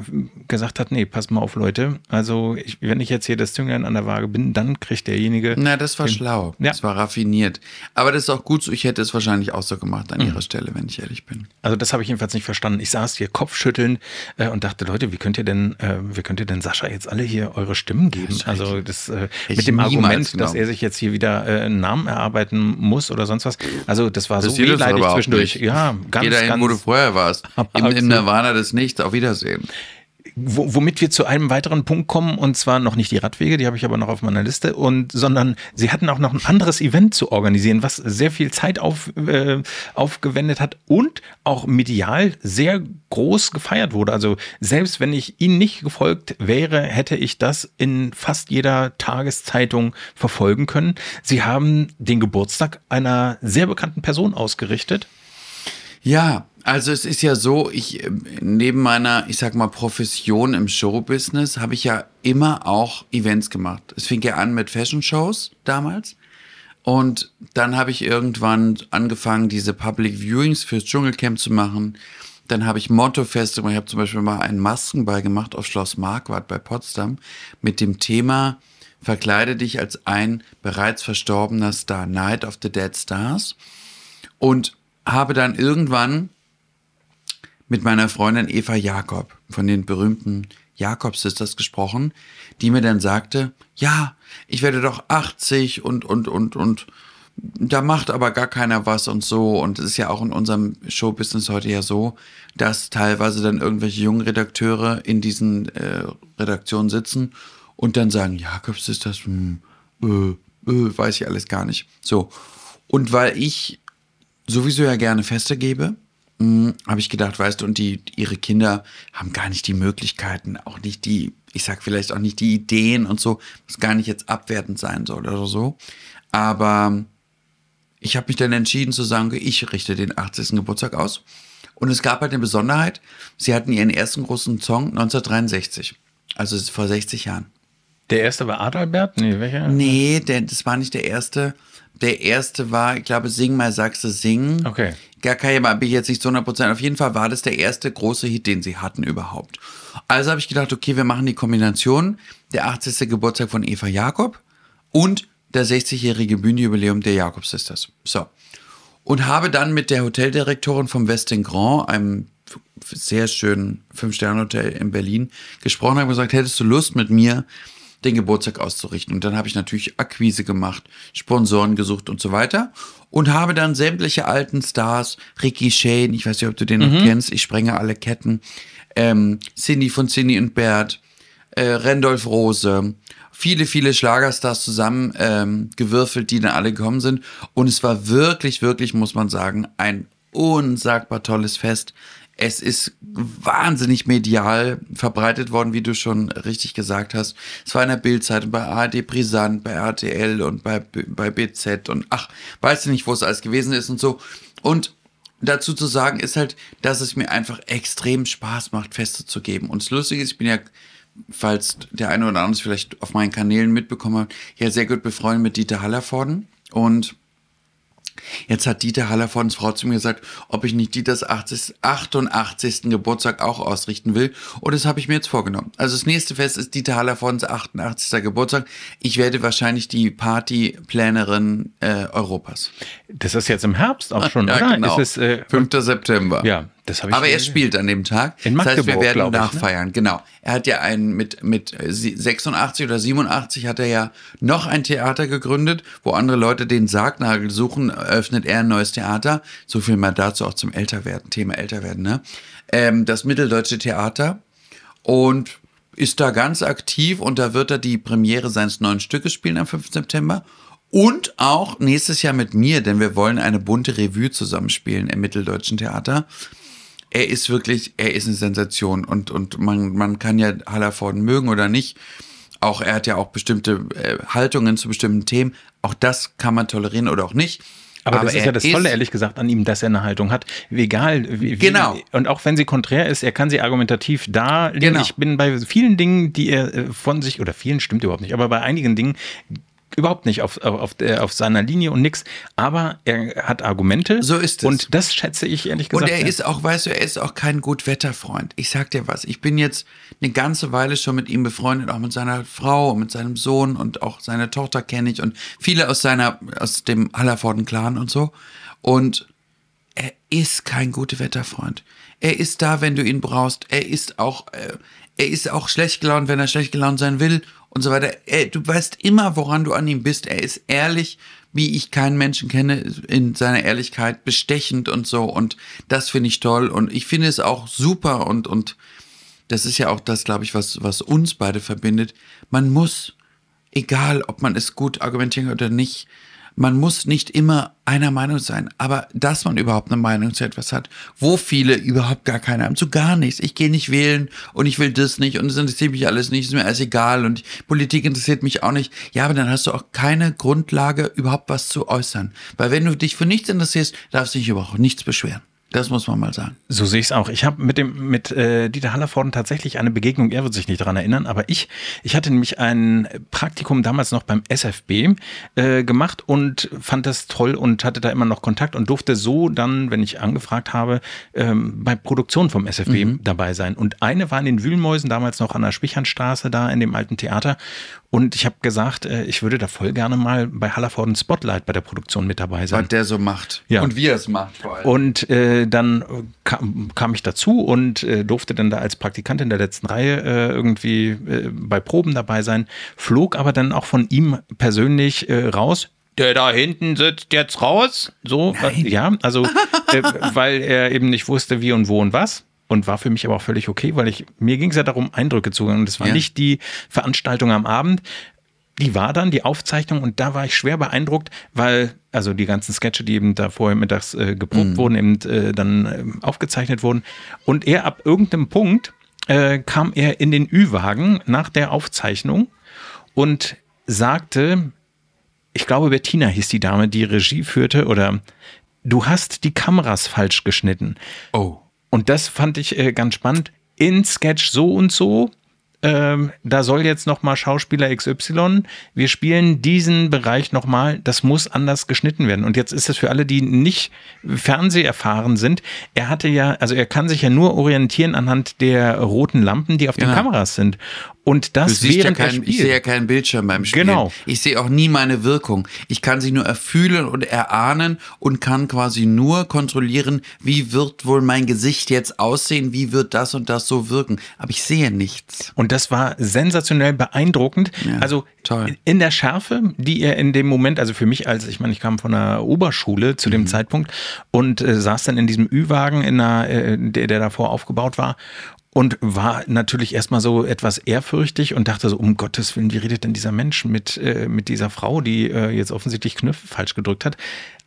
gesagt hat, nee, passt mal auf, Leute. Also ich, wenn ich jetzt hier das Zünglein an der Waage bin, dann kriegt derjenige Na, das war Den- schlau. Ja. Das war raffiniert. Aber das ist auch gut so. Ich hätte es wahrscheinlich auch so gemacht Mhm. an ihrer Stelle, wenn ich ehrlich bin. Also das habe ich jedenfalls nicht verstanden. Ich saß hier kopfschüttelnd äh, und dachte, Leute, wie könnt ihr denn, äh, wie könnt ihr denn Sascha jetzt alle hier eure Stimmen geben? Also das äh, mit dem Argument, dass genommen. er sich jetzt hier wieder äh, einen Namen erarbeiten muss oder sonst was. Also das war so das wehleidig überhaupt zwischendurch. Ja, ganz, dahin, ganz. wo du vorher warst. Im. Im Nirvana des Nichts. Auf Wiedersehen. Wo, womit wir zu einem weiteren Punkt kommen, und zwar noch nicht die Radwege, die habe ich aber noch auf meiner Liste, und sondern sie hatten auch noch ein anderes Event zu organisieren, was sehr viel Zeit auf, äh, aufgewendet hat und auch medial sehr groß gefeiert wurde. Also selbst wenn ich ihnen nicht gefolgt wäre, hätte ich das in fast jeder Tageszeitung verfolgen können. Sie haben den Geburtstag einer sehr bekannten Person ausgerichtet. Ja, also es ist ja so, ich ähm, neben meiner, ich sag mal, Profession im Showbusiness habe ich ja immer auch Events gemacht. Es fing ja an mit Fashion-Shows damals. Und dann habe ich irgendwann angefangen, diese Public Viewings fürs Dschungelcamp zu machen. Dann habe ich Montofeste gemacht. Ich habe zum Beispiel mal einen Maskenball gemacht auf Schloss Marquardt bei Potsdam mit dem Thema Verkleide dich als ein bereits verstorbener Star, Night of the Dead Stars. Und habe dann irgendwann mit meiner Freundin Eva Jakob von den berühmten Jakob Sisters gesprochen, die mir dann sagte, ja, ich werde doch 80 und, und, und, und da macht aber gar keiner was und so. Und es ist ja auch in unserem Showbusiness heute ja so, dass teilweise dann irgendwelche jungen Redakteure in diesen äh, Redaktionen sitzen und dann sagen, Jakob Sisters, hm, äh, äh, weiß ich alles gar nicht. So. Und weil ich sowieso ja gerne Feste gebe, habe ich gedacht, weißt du, und die, ihre Kinder haben gar nicht die Möglichkeiten, auch nicht die, ich sag vielleicht auch nicht die Ideen und so, was gar nicht jetzt abwertend sein soll oder so. Aber ich habe mich dann entschieden zu sagen, ich richte den 80. Geburtstag aus. Und es gab halt eine Besonderheit. Sie hatten ihren ersten großen Song 1963. Also vor 60 Jahren. Der erste war Adalbert? Nee, welcher? Nee, der, das war nicht der erste. Der erste war, ich glaube, Sing mal du singen. Okay. Gar kein, bin ich jetzt nicht zu 100%. Auf jeden Fall war das der erste große Hit, den sie hatten überhaupt. Also habe ich gedacht, okay, wir machen die Kombination. Der 80. Geburtstag von Eva Jakob und der 60-jährige Bühnenjubiläum der Jakob Sisters. So. Und habe dann mit der Hoteldirektorin vom Westin Grand, einem sehr schönen Fünf-Sterne-Hotel in Berlin, gesprochen und gesagt, hättest du Lust mit mir den Geburtstag auszurichten. Und dann habe ich natürlich Akquise gemacht, Sponsoren gesucht und so weiter. Und habe dann sämtliche alten Stars, Ricky Shane, ich weiß nicht, ob du den noch kennst, ich sprenge alle Ketten, ähm, Cindy von Cindy und Bert, äh, Randolph Rose, viele, viele Schlagerstars zusammen ähm, gewürfelt, die dann alle gekommen sind. Und es war wirklich, wirklich, muss man sagen, ein unsagbar tolles Fest. Es ist wahnsinnig medial verbreitet worden, wie du schon richtig gesagt hast. Es war in der Bildzeitung, bei ARD Brisant, bei RTL und bei, bei BZ und ach, weißt du nicht, wo es alles gewesen ist und so. Und dazu zu sagen ist halt, dass es mir einfach extrem Spaß macht, Feste zu geben. Und das Lustige ist, ich bin ja, falls der eine oder andere es vielleicht auf meinen Kanälen mitbekommen hat, ja sehr gut befreundet mit Dieter Hallervorden. Und Jetzt hat Dieter Hallervordens Frau zu mir gesagt, ob ich nicht Dieters 80, 88. Geburtstag auch ausrichten will. Und das habe ich mir jetzt vorgenommen. Also das nächste Fest ist Dieter Hallervordens 88. Geburtstag. Ich werde wahrscheinlich die Partyplanerin äh, Europas. Das ist jetzt im Herbst auch schon, ja, oder? Genau. Ist es, äh, 5. September. ja, das ich Aber er spielt an dem Tag. In das heißt, wir Magdeburg, werden ich, ne? nachfeiern. Genau. Er hat ja einen mit, mit 86 oder 87 hat er ja noch ein Theater gegründet, wo andere Leute den Sargnagel suchen, öffnet er ein neues Theater. So viel mal dazu auch zum Älterwerden, Thema Älterwerden, ne? Ähm, das Mitteldeutsche Theater. Und ist da ganz aktiv und da wird er die Premiere seines neuen Stückes spielen am 5. September. Und auch nächstes Jahr mit mir, denn wir wollen eine bunte Revue zusammenspielen im Mitteldeutschen Theater er ist wirklich, er ist eine Sensation und, und man, man kann ja Hallervorden mögen oder nicht. Auch er hat ja auch bestimmte äh, Haltungen zu bestimmten Themen. Auch das kann man tolerieren oder auch nicht. Aber, das ist ja das Tolle, ehrlich gesagt, an ihm, dass er eine Haltung hat. Egal, wie, wie, Genau. Und auch wenn sie konträr ist, er kann sie argumentativ darlegen. Genau. Ich bin bei vielen Dingen, die er äh, von sich, oder vielen stimmt überhaupt nicht, aber bei einigen Dingen überhaupt nicht auf, auf, der- auf seiner Linie und nix. Aber er hat Argumente. So ist es. Und das schätze ich ehrlich gesagt. Und er sehr. ist auch, weißt du, er ist auch kein Gutwetterfreund. Ich sag dir was, ich bin jetzt eine ganze Weile schon mit ihm befreundet, auch mit seiner Frau und mit seinem Sohn und auch seine Tochter kenne ich und viele aus seiner, aus dem Hallervorden-Clan und so. Und er ist kein Gutwetterfreund. Er ist da, wenn du ihn brauchst. Er ist auch, äh, er ist auch schlecht gelaunt, wenn er schlecht gelaunt sein will und so weiter. Er, du weißt immer, woran du an ihm bist. Er ist ehrlich, wie ich keinen Menschen kenne, in seiner Ehrlichkeit, bestechend und so. Und das finde ich toll. Und ich finde es auch super und, und das ist ja auch das, glaube ich, was, was uns beide verbindet. Man muss, egal ob man es gut argumentieren kann oder nicht, man muss nicht immer einer Meinung sein, aber dass man überhaupt eine Meinung zu etwas hat, wo viele überhaupt gar keine haben, zu gar nichts. Ich gehe nicht wählen und ich will das nicht und es interessiert mich alles nicht, ist mir alles egal und Politik interessiert mich auch nicht. Ja, aber dann hast du auch keine Grundlage, überhaupt was zu äußern. Weil wenn du dich für nichts interessierst, darfst du dich überhaupt nichts beschweren. Das muss man mal sagen. So sehe ich es auch. Ich habe mit dem mit äh, Dieter Hallervorden tatsächlich eine Begegnung. Er wird sich nicht daran erinnern, aber ich ich hatte nämlich ein Praktikum damals noch beim SFB äh, gemacht und fand das toll und hatte da immer noch Kontakt und durfte so dann, wenn ich angefragt habe, ähm, bei Produktion vom SFB dabei sein. Und eine war in den Wühlmäusen damals noch an der Spichernstraße da in dem alten Theater. Und ich habe gesagt, äh, ich würde da voll gerne mal bei Hallervorden Spotlight bei der Produktion mit dabei sein. Was der so macht. Ja. Und wie er es macht vor allem. Und äh, dann kam, kam ich dazu und äh, durfte dann da als Praktikant in der letzten Reihe äh, irgendwie äh, bei Proben dabei sein, flog aber dann auch von ihm persönlich äh, raus. Der da hinten sitzt jetzt raus. So, äh, ja, also, äh, weil er eben nicht wusste, wie und wo und was. Und war für mich aber auch völlig okay, weil ich, mir ging es ja darum, Eindrücke zu gewinnen. Und es war Ja. nicht die Veranstaltung am Abend, die war dann die Aufzeichnung und da war ich schwer beeindruckt, weil also die ganzen Sketche, die eben da vorher mittags äh, geprobt wurden, eben äh, dann ähm, aufgezeichnet wurden. Und er ab irgendeinem Punkt äh, kam er in den Ü-Wagen nach der Aufzeichnung und sagte, ich glaube Bettina hieß die Dame, die Regie führte, oder du hast die Kameras falsch geschnitten. oh. Und das fand ich äh, ganz spannend. In Sketch so und so, ähm, da soll jetzt nochmal Schauspieler XY, wir spielen diesen Bereich nochmal, das muss anders geschnitten werden. Und jetzt ist es für alle, die nicht Fernseherfahren sind, er hatte ja, also er kann sich ja nur orientieren anhand der roten Lampen, die auf den. Kameras sind. Und Du das ja während er keinen, ich spielt. sehe ja keinen Bildschirm beim Spielen. Genau. Ich sehe auch nie meine Wirkung. Ich kann sie nur erfühlen und erahnen und kann quasi nur kontrollieren, wie wird wohl mein Gesicht jetzt aussehen, wie wird das und das so wirken. Aber ich sehe nichts. Und das war sensationell beeindruckend. Ja, also toll. in der Schärfe, die er in dem Moment, also für mich als, ich meine, ich kam von der Oberschule zu dem Mhm. Zeitpunkt und äh, saß dann in diesem Ü-Wagen, in äh, der, der davor aufgebaut war. Und war natürlich erstmal so etwas ehrfürchtig und dachte so, um Gottes Willen, wie redet denn dieser Mensch mit, äh, mit dieser Frau, die äh, jetzt offensichtlich Knöpfe falsch gedrückt hat.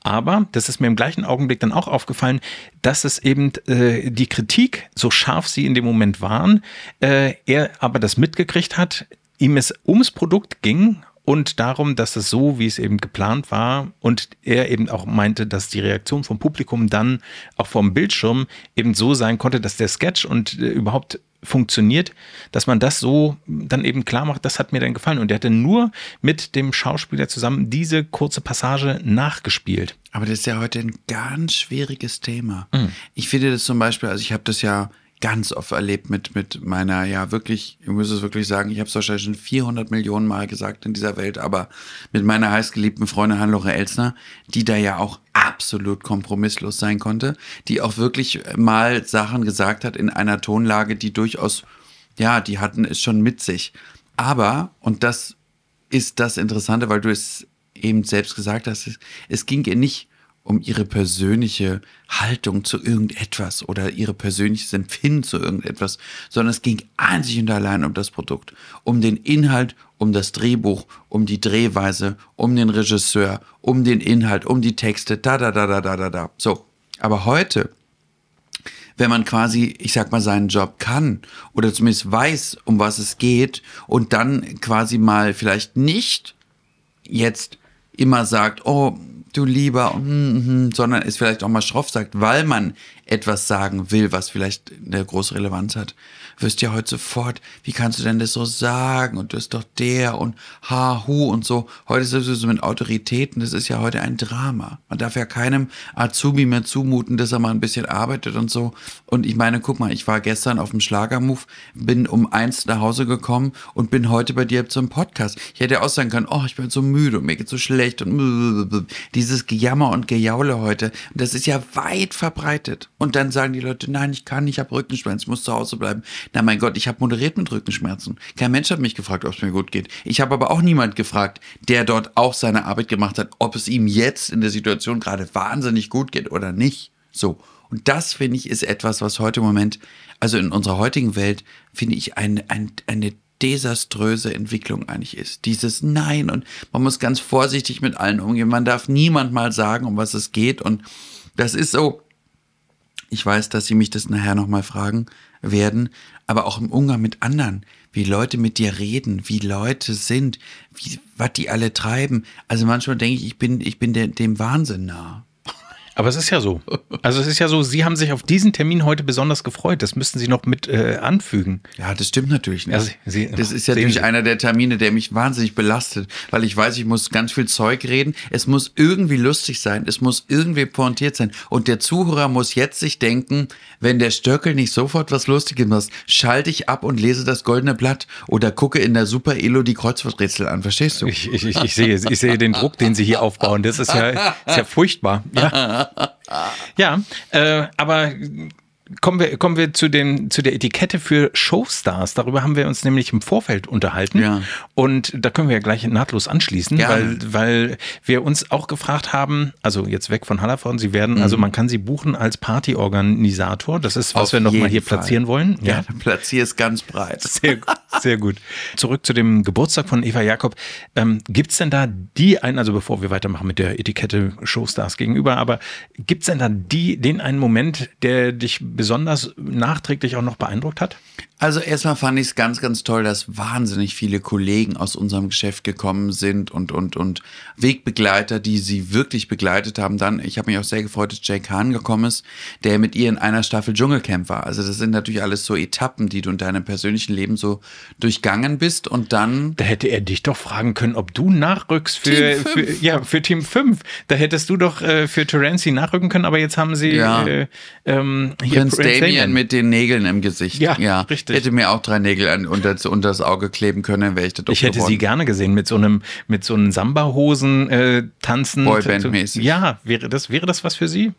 Aber, das ist mir im gleichen Augenblick dann auch aufgefallen, dass es eben äh, die Kritik, so scharf sie in dem Moment waren, äh, er aber das mitgekriegt hat, ihm es ums Produkt ging und darum, dass es so, wie es eben geplant war und er eben auch meinte, dass die Reaktion vom Publikum dann auch vom Bildschirm eben so sein konnte, dass der Sketch und äh, überhaupt funktioniert, dass man das so dann eben klar macht, das hat mir dann gefallen. Und er hatte nur mit dem Schauspieler zusammen diese kurze Passage nachgespielt. Aber das ist ja heute ein ganz schwieriges Thema. Mhm. Ich finde das zum Beispiel, also ich habe das ja ganz oft erlebt mit, mit meiner, ja wirklich, ich muss es wirklich sagen, ich habe es wahrscheinlich schon 400 Millionen Mal gesagt in dieser Welt, aber mit meiner heißgeliebten Freundin Hannelore Elsner, die da ja auch absolut kompromisslos sein konnte, die auch wirklich mal Sachen gesagt hat in einer Tonlage, die durchaus, ja, die hatten es schon mit sich. Aber, und das ist das Interessante, weil du es eben selbst gesagt hast, es ging ihr nicht um ihre persönliche Haltung zu irgendetwas oder ihre persönliches Empfinden zu irgendetwas, sondern es ging einzig und allein um das Produkt, um den Inhalt, um das Drehbuch, um die Drehweise, um den Regisseur, um den Inhalt, um die Texte, da, da, da, da, da, da, da. So. Aber heute, wenn man quasi, ich sag mal, seinen Job kann oder zumindest weiß, um was es geht und dann quasi mal vielleicht nicht jetzt immer sagt, oh, du lieber, mm, mm, sondern es vielleicht auch mal schroff sagt, weil man etwas sagen will, was vielleicht eine große Relevanz hat, wirst ja heute sofort, wie kannst du denn das so sagen? Und du bist doch der und ha, hu und so. Heute ist es so mit Autoritäten, das ist ja heute ein Drama. Man darf ja keinem Azubi mehr zumuten, dass er mal ein bisschen arbeitet und so. Und ich meine, guck mal, ich war gestern auf dem Schlagermove, bin um eins nach Hause gekommen und bin heute bei dir zum Podcast. Ich hätte auch sagen können, oh, ich bin so müde und mir geht so schlecht und dieses Gejammer und Gejaule heute, das ist ja weit verbreitet. Und dann sagen die Leute, nein, ich kann nicht, ich habe Rückenschmerzen, ich muss zu Hause bleiben. Na mein Gott, ich habe moderiert mit Rückenschmerzen. Kein Mensch hat mich gefragt, ob es mir gut geht. Ich habe aber auch niemand gefragt, der dort auch seine Arbeit gemacht hat, ob es ihm jetzt in der Situation gerade wahnsinnig gut geht oder nicht. So. Und das, finde ich, ist etwas, was heute im Moment, also in unserer heutigen Welt, finde ich, ein, ein, eine desaströse Entwicklung eigentlich ist. Dieses Nein und man muss ganz vorsichtig mit allen umgehen. Man darf niemand mal sagen, um was es geht. Und das ist so, ich weiß, dass Sie mich das nachher nochmal fragen werden, aber auch im Umgang mit anderen, wie Leute mit dir reden, wie Leute sind, wie, was die alle treiben. Also manchmal denke ich, ich bin, ich bin de, dem Wahnsinn nah. Aber es ist ja so. Also es ist ja so, Sie haben sich auf diesen Termin heute besonders gefreut. Das müssten Sie noch mit äh, anfügen. Ja, das stimmt natürlich nicht. Also, Sie, das ist ja natürlich Sie. einer der Termine, der mich wahnsinnig belastet, weil ich weiß, ich muss ganz viel Zeug reden. Es muss irgendwie lustig sein, es muss irgendwie pointiert sein. Und der Zuhörer muss jetzt sich denken, wenn der Stöckel nicht sofort was Lustiges macht, schalte ich ab und lese das goldene Blatt oder gucke in der Super Elo die Kreuzworträtsel an. Verstehst du? Ich, ich, ich, sehe, ich sehe den Druck, den Sie hier aufbauen. Das ist ja, ist ja furchtbar. Ja. ja, äh, aber kommen wir, kommen wir zu, den, zu der Etikette für Showstars. Darüber haben wir uns nämlich im Vorfeld unterhalten. Ja. Und da können wir ja gleich nahtlos anschließen, weil, weil wir uns auch gefragt haben, also jetzt weg von Hallervorden, sie werden, mhm. also man kann sie buchen als Partyorganisator. Das ist, was Auf wir nochmal hier Fall. platzieren wollen. Ja, ja platziere es ganz breit. Sehr, sehr gut. Zurück zu dem Geburtstag von Eva Jakob. Ähm, gibt es denn da die einen, also bevor wir weitermachen mit der Etikette Showstars gegenüber, aber gibt es denn da die, den einen Moment, der dich besonders nachträglich auch noch beeindruckt hat? Also erstmal fand ich es ganz, ganz toll, dass wahnsinnig viele Kollegen aus unserem Geschäft gekommen sind und, und, und Wegbegleiter, die sie wirklich begleitet haben. Dann, ich habe mich auch sehr gefreut, dass Jake Hahn gekommen ist, der mit ihr in einer Staffel Dschungelcamp war. Also das sind natürlich alles so Etappen, die du in deinem persönlichen Leben so durchgangen bist und dann... Da hätte er dich doch fragen können, ob du nachrückst für, Team für, ja, für Team 5. Da hättest du doch äh, für Terenzi nachrücken können, aber jetzt haben sie ja. äh, ähm, hier Prince, Prince Damien, Damien mit den Nägeln im Gesicht. Ja, ja. richtig. Hätte mir auch drei Nägel an, unter, unter das Auge kleben können, wäre ich da Ich hätte geworden. sie gerne gesehen mit so einem, mit so einem Samba-Hosen äh, tanzen. Boyband-mäßig. Ja, wäre das, wäre das was für Sie?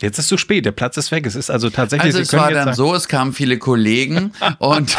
Jetzt ist es zu spät, der Platz ist weg. Es ist also tatsächlich. Also es war dann so, es kamen viele Kollegen und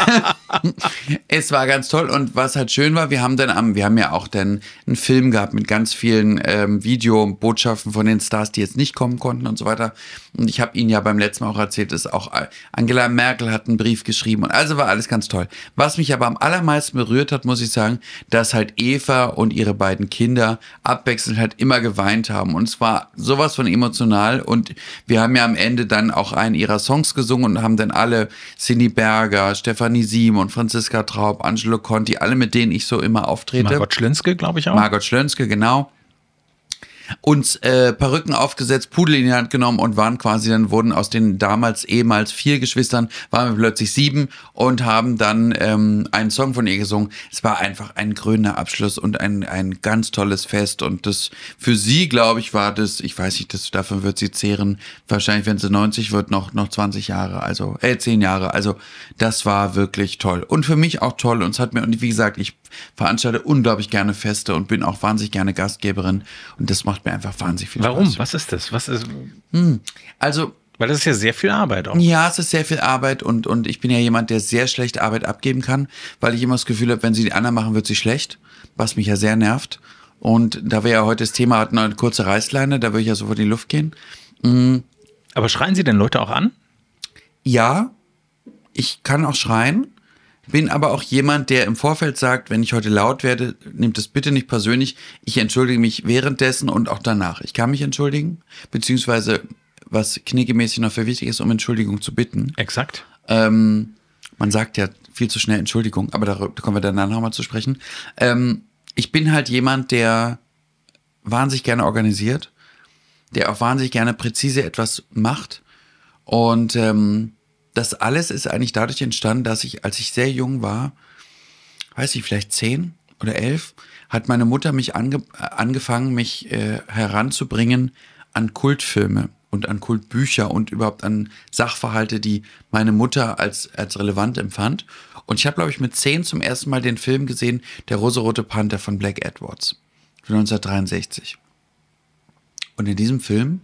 es war ganz toll. Und was halt schön war, wir haben dann am, wir haben ja auch dann einen Film gehabt mit ganz vielen ähm, Videobotschaften von den Stars, die jetzt nicht kommen konnten und so weiter. Und ich habe Ihnen ja beim letzten Mal auch erzählt, dass auch Angela Merkel hat einen Brief geschrieben und also war alles ganz toll. Was mich aber am allermeisten berührt hat, muss ich sagen, dass halt Eva und ihre beiden Kinder abwechselnd halt immer geweint haben. Und es war sowas von emotional und wir haben ja am Ende dann auch einen ihrer Songs gesungen und haben dann alle Cindy Berger, Stefanie Siem und Franziska Traub, Angelo Conti, alle, mit denen ich so immer auftrete. Margot Schlönske, glaube ich auch. Margot Schlönske, genau. Uns äh, Perücken aufgesetzt, Pudel in die Hand genommen und waren quasi dann, wurden aus den damals ehemals vier Geschwistern, waren wir plötzlich sieben und haben dann ähm, einen Song von ihr gesungen. Es war einfach ein grüner Abschluss und ein, ein ganz tolles Fest. Und das für sie, glaube ich, war das, ich weiß nicht, das, davon wird sie zehren, wahrscheinlich, wenn sie 90 wird, noch, noch 20 Jahre, also, äh, 10 Jahre. Also, das war wirklich toll. Und für mich auch toll. Und es hat mir, und wie gesagt, ich veranstalte unglaublich gerne Feste und bin auch wahnsinnig gerne Gastgeberin. Und das macht mir einfach wahnsinnig viel Warum? Spaß. Was ist das? Was ist, Also, weil das ist ja sehr viel Arbeit auch. ja, es ist sehr viel Arbeit und, und ich bin ja jemand, der sehr schlecht Arbeit abgeben kann, weil ich immer das Gefühl habe, wenn sie die anderen machen, wird sie schlecht, was mich ja sehr nervt. Und da wir ja heute das Thema hatten, eine kurze Reißleine, da würde ich ja sofort in die Luft gehen. Aber schreien Sie denn Leute auch an? Ja, ich kann auch schreien, bin aber auch jemand, der im Vorfeld sagt, wenn ich heute laut werde, nehmt es bitte nicht persönlich. Ich entschuldige mich währenddessen und auch danach. Ich kann mich entschuldigen, beziehungsweise was knickemäßig noch für wichtig ist, um Entschuldigung zu bitten. Exakt. Ähm, man sagt ja viel zu schnell Entschuldigung, aber darüber kommen wir danach nochmal zu sprechen. Ähm, ich bin halt jemand, der wahnsinnig gerne organisiert, der auch wahnsinnig gerne präzise etwas macht. Und ähm, das alles ist eigentlich dadurch entstanden, dass ich, als ich sehr jung war, weiß ich, vielleicht zehn oder elf, hat meine Mutter mich ange angefangen, mich äh, heranzubringen an Kultfilme und an Kultbücher und überhaupt an Sachverhalte, die meine Mutter als, als relevant empfand. Und ich habe, glaube ich, mit zehn zum ersten Mal den Film gesehen, Der rosarote Panther von Black Edwards von 1963. Und in diesem Film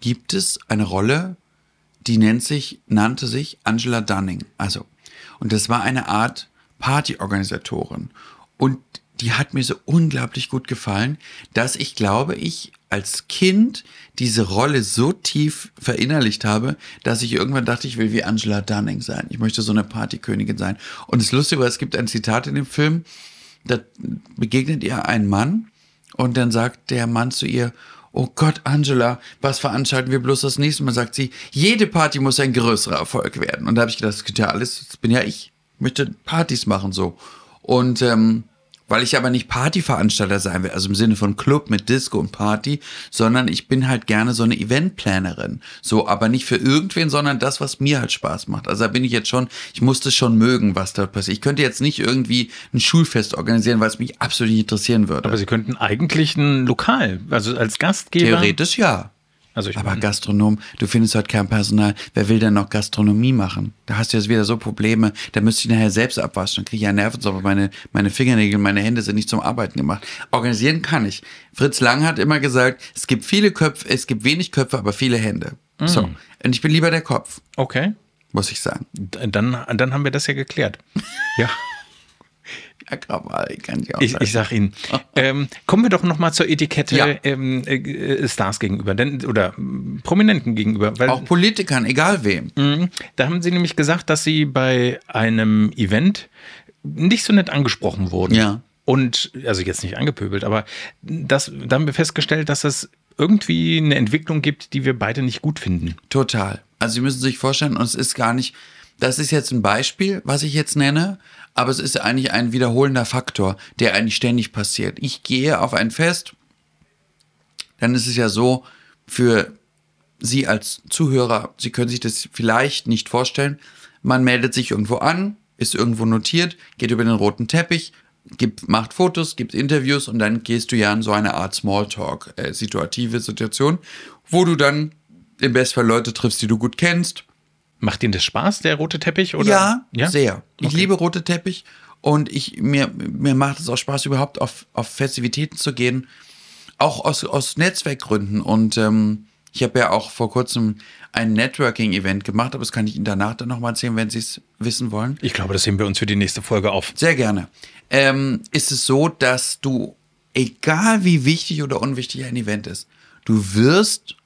gibt es eine Rolle, die nennt sich, nannte sich Angela Dunning. Also, und das war eine Art Partyorganisatorin. Und die hat mir so unglaublich gut gefallen, dass ich glaube, ich als Kind diese Rolle so tief verinnerlicht habe, dass ich irgendwann dachte, ich will wie Angela Dunning sein. Ich möchte so eine Partykönigin sein. Und das Lustige war, es gibt ein Zitat in dem Film, da begegnet ihr ein Mann und dann sagt der Mann zu ihr, oh Gott, Angela, was veranstalten wir bloß das nächste Mal? Sagt sie, jede Party muss ein größerer Erfolg werden. Und da habe ich gedacht, das geht ja alles, das bin ja ich. Möchte Partys machen so. Und ähm, weil ich aber nicht Partyveranstalter sein will, also im Sinne von Club mit Disco und Party, sondern ich bin halt gerne so eine Eventplanerin. So, aber nicht für irgendwen, sondern das, was mir halt Spaß macht. Also da bin ich jetzt schon, ich muss das schon mögen, was da passiert. Ich könnte jetzt nicht irgendwie ein Schulfest organisieren, weil es mich absolut nicht interessieren würde. Aber Sie könnten eigentlich ein Lokal, also als Gastgeber. Theoretisch ja. Also ich Aber meine, Gastronom, du findest heute kein Personal. Wer will denn noch Gastronomie machen? Da hast du jetzt wieder so Probleme. Da müsste ich nachher selbst abwaschen. Dann kriege ich ja Nervensäure. Meine, meine Fingernägel, meine Hände sind nicht zum Arbeiten gemacht. Organisieren kann ich. Fritz Lang hat immer gesagt, es gibt viele Köpfe, es gibt wenig Köpfe, aber viele Hände. So. Und ich bin lieber der Kopf, okay. muss ich sagen. Dann, dann haben wir das ja geklärt. Ja, ich auch ich, sag Ihnen. Ähm, kommen wir doch noch mal zur Etikette Ja. ähm, äh, Stars gegenüber, denn, oder Prominenten gegenüber. Auch Politikern, egal wem. Mhm. Da haben Sie nämlich gesagt, dass Sie bei einem Event nicht so nett angesprochen wurden. Ja. Und, also jetzt nicht angepöbelt, aber das, da haben wir festgestellt, dass es irgendwie eine Entwicklung gibt, die wir beide nicht gut finden. Total. Also Sie müssen sich vorstellen, und es ist gar nicht, das ist jetzt ein Beispiel, was ich jetzt nenne, aber es ist eigentlich ein wiederholender Faktor, der eigentlich ständig passiert. Ich gehe auf ein Fest, dann ist es ja so, für Sie als Zuhörer, Sie können sich das vielleicht nicht vorstellen, man meldet sich irgendwo an, ist irgendwo notiert, geht über den roten Teppich, gibt, macht Fotos, gibt Interviews und dann gehst du ja in so eine Art Smalltalk, äh, situative Situation, wo du dann im Bestfall Leute triffst, die du gut kennst. Macht Ihnen das Spaß, der rote Teppich? Oder? Ja, sehr. Ich Okay. liebe rote Teppich und ich, mir, mir macht es auch Spaß, überhaupt auf, auf Festivitäten zu gehen, auch aus, aus Netzwerkgründen. Und ähm, ich habe ja auch vor kurzem ein Networking-Event gemacht, aber das kann ich Ihnen danach dann nochmal erzählen, wenn Sie es wissen wollen. Ich glaube, das heben wir uns für die nächste Folge auf. Sehr gerne. Ähm, ist es so, dass du, egal wie wichtig oder unwichtig ein Event ist, du wirst,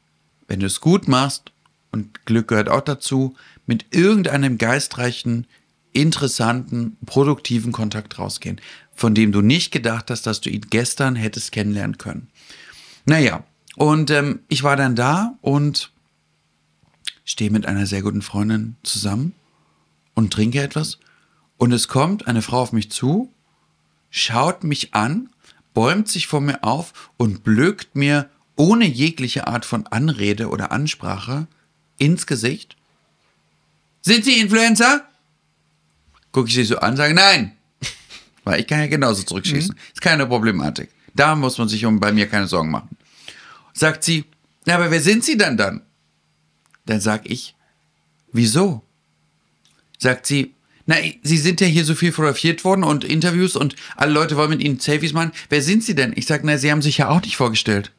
wenn du es gut machst, und Glück gehört auch dazu, mit irgendeinem geistreichen, interessanten, produktiven Kontakt rausgehen, von dem du nicht gedacht hast, dass du ihn gestern hättest kennenlernen können. Naja, und ähm, ich war dann da und stehe mit einer sehr guten Freundin zusammen und trinke etwas. Und es kommt eine Frau auf mich zu, schaut mich an, bäumt sich vor mir auf und blökt mir ohne jegliche Art von Anrede oder Ansprache ins Gesicht. Sind Sie Influencer? Gucke ich sie so an, sage nein. Weil ich kann ja genauso zurückschießen. Ist keine Problematik. Da muss man sich um bei mir keine Sorgen machen. Sagt sie, na, aber wer sind Sie denn dann? Dann sag ich, wieso? Sagt sie, na, Sie sind ja hier so viel fotografiert worden und Interviews und alle Leute wollen mit Ihnen Selfies machen. Wer sind Sie denn? Ich sag, na, Sie haben sich ja auch nicht vorgestellt.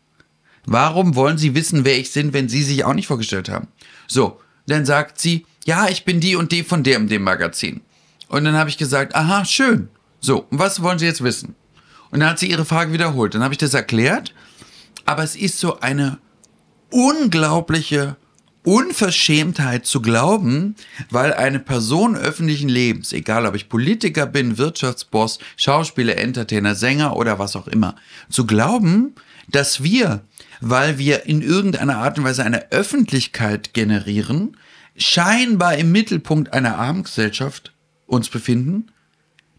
Warum wollen Sie wissen, wer ich bin, wenn Sie sich auch nicht vorgestellt haben? So, dann sagt sie, ja, ich bin die und die von dem, dem Magazin. Und dann habe ich gesagt, aha, schön. So, was wollen Sie jetzt wissen? Und dann hat sie ihre Frage wiederholt. Dann habe ich das erklärt. Aber es ist so eine unglaubliche Unverschämtheit zu glauben, weil eine Person öffentlichen Lebens, egal ob ich Politiker bin, Wirtschaftsboss, Schauspieler, Entertainer, Sänger oder was auch immer, zu glauben, dass wir, weil wir in irgendeiner Art und Weise eine Öffentlichkeit generieren, scheinbar im Mittelpunkt einer Abendgesellschaft uns befinden,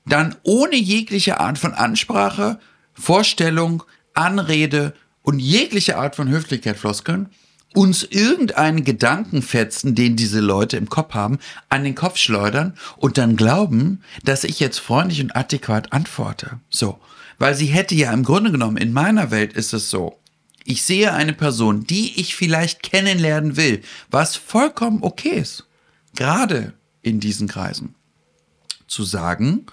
dann ohne jegliche Art von Ansprache, Vorstellung, Anrede und jegliche Art von Höflichkeit floskeln, uns irgendeinen Gedankenfetzen, den diese Leute im Kopf haben, an den Kopf schleudern und dann glauben, dass ich jetzt freundlich und adäquat antworte. So. Weil sie hätte ja im Grunde genommen, in meiner Welt ist es so, ich sehe eine Person, die ich vielleicht kennenlernen will, was vollkommen okay ist. Gerade in diesen Kreisen. Zu sagen,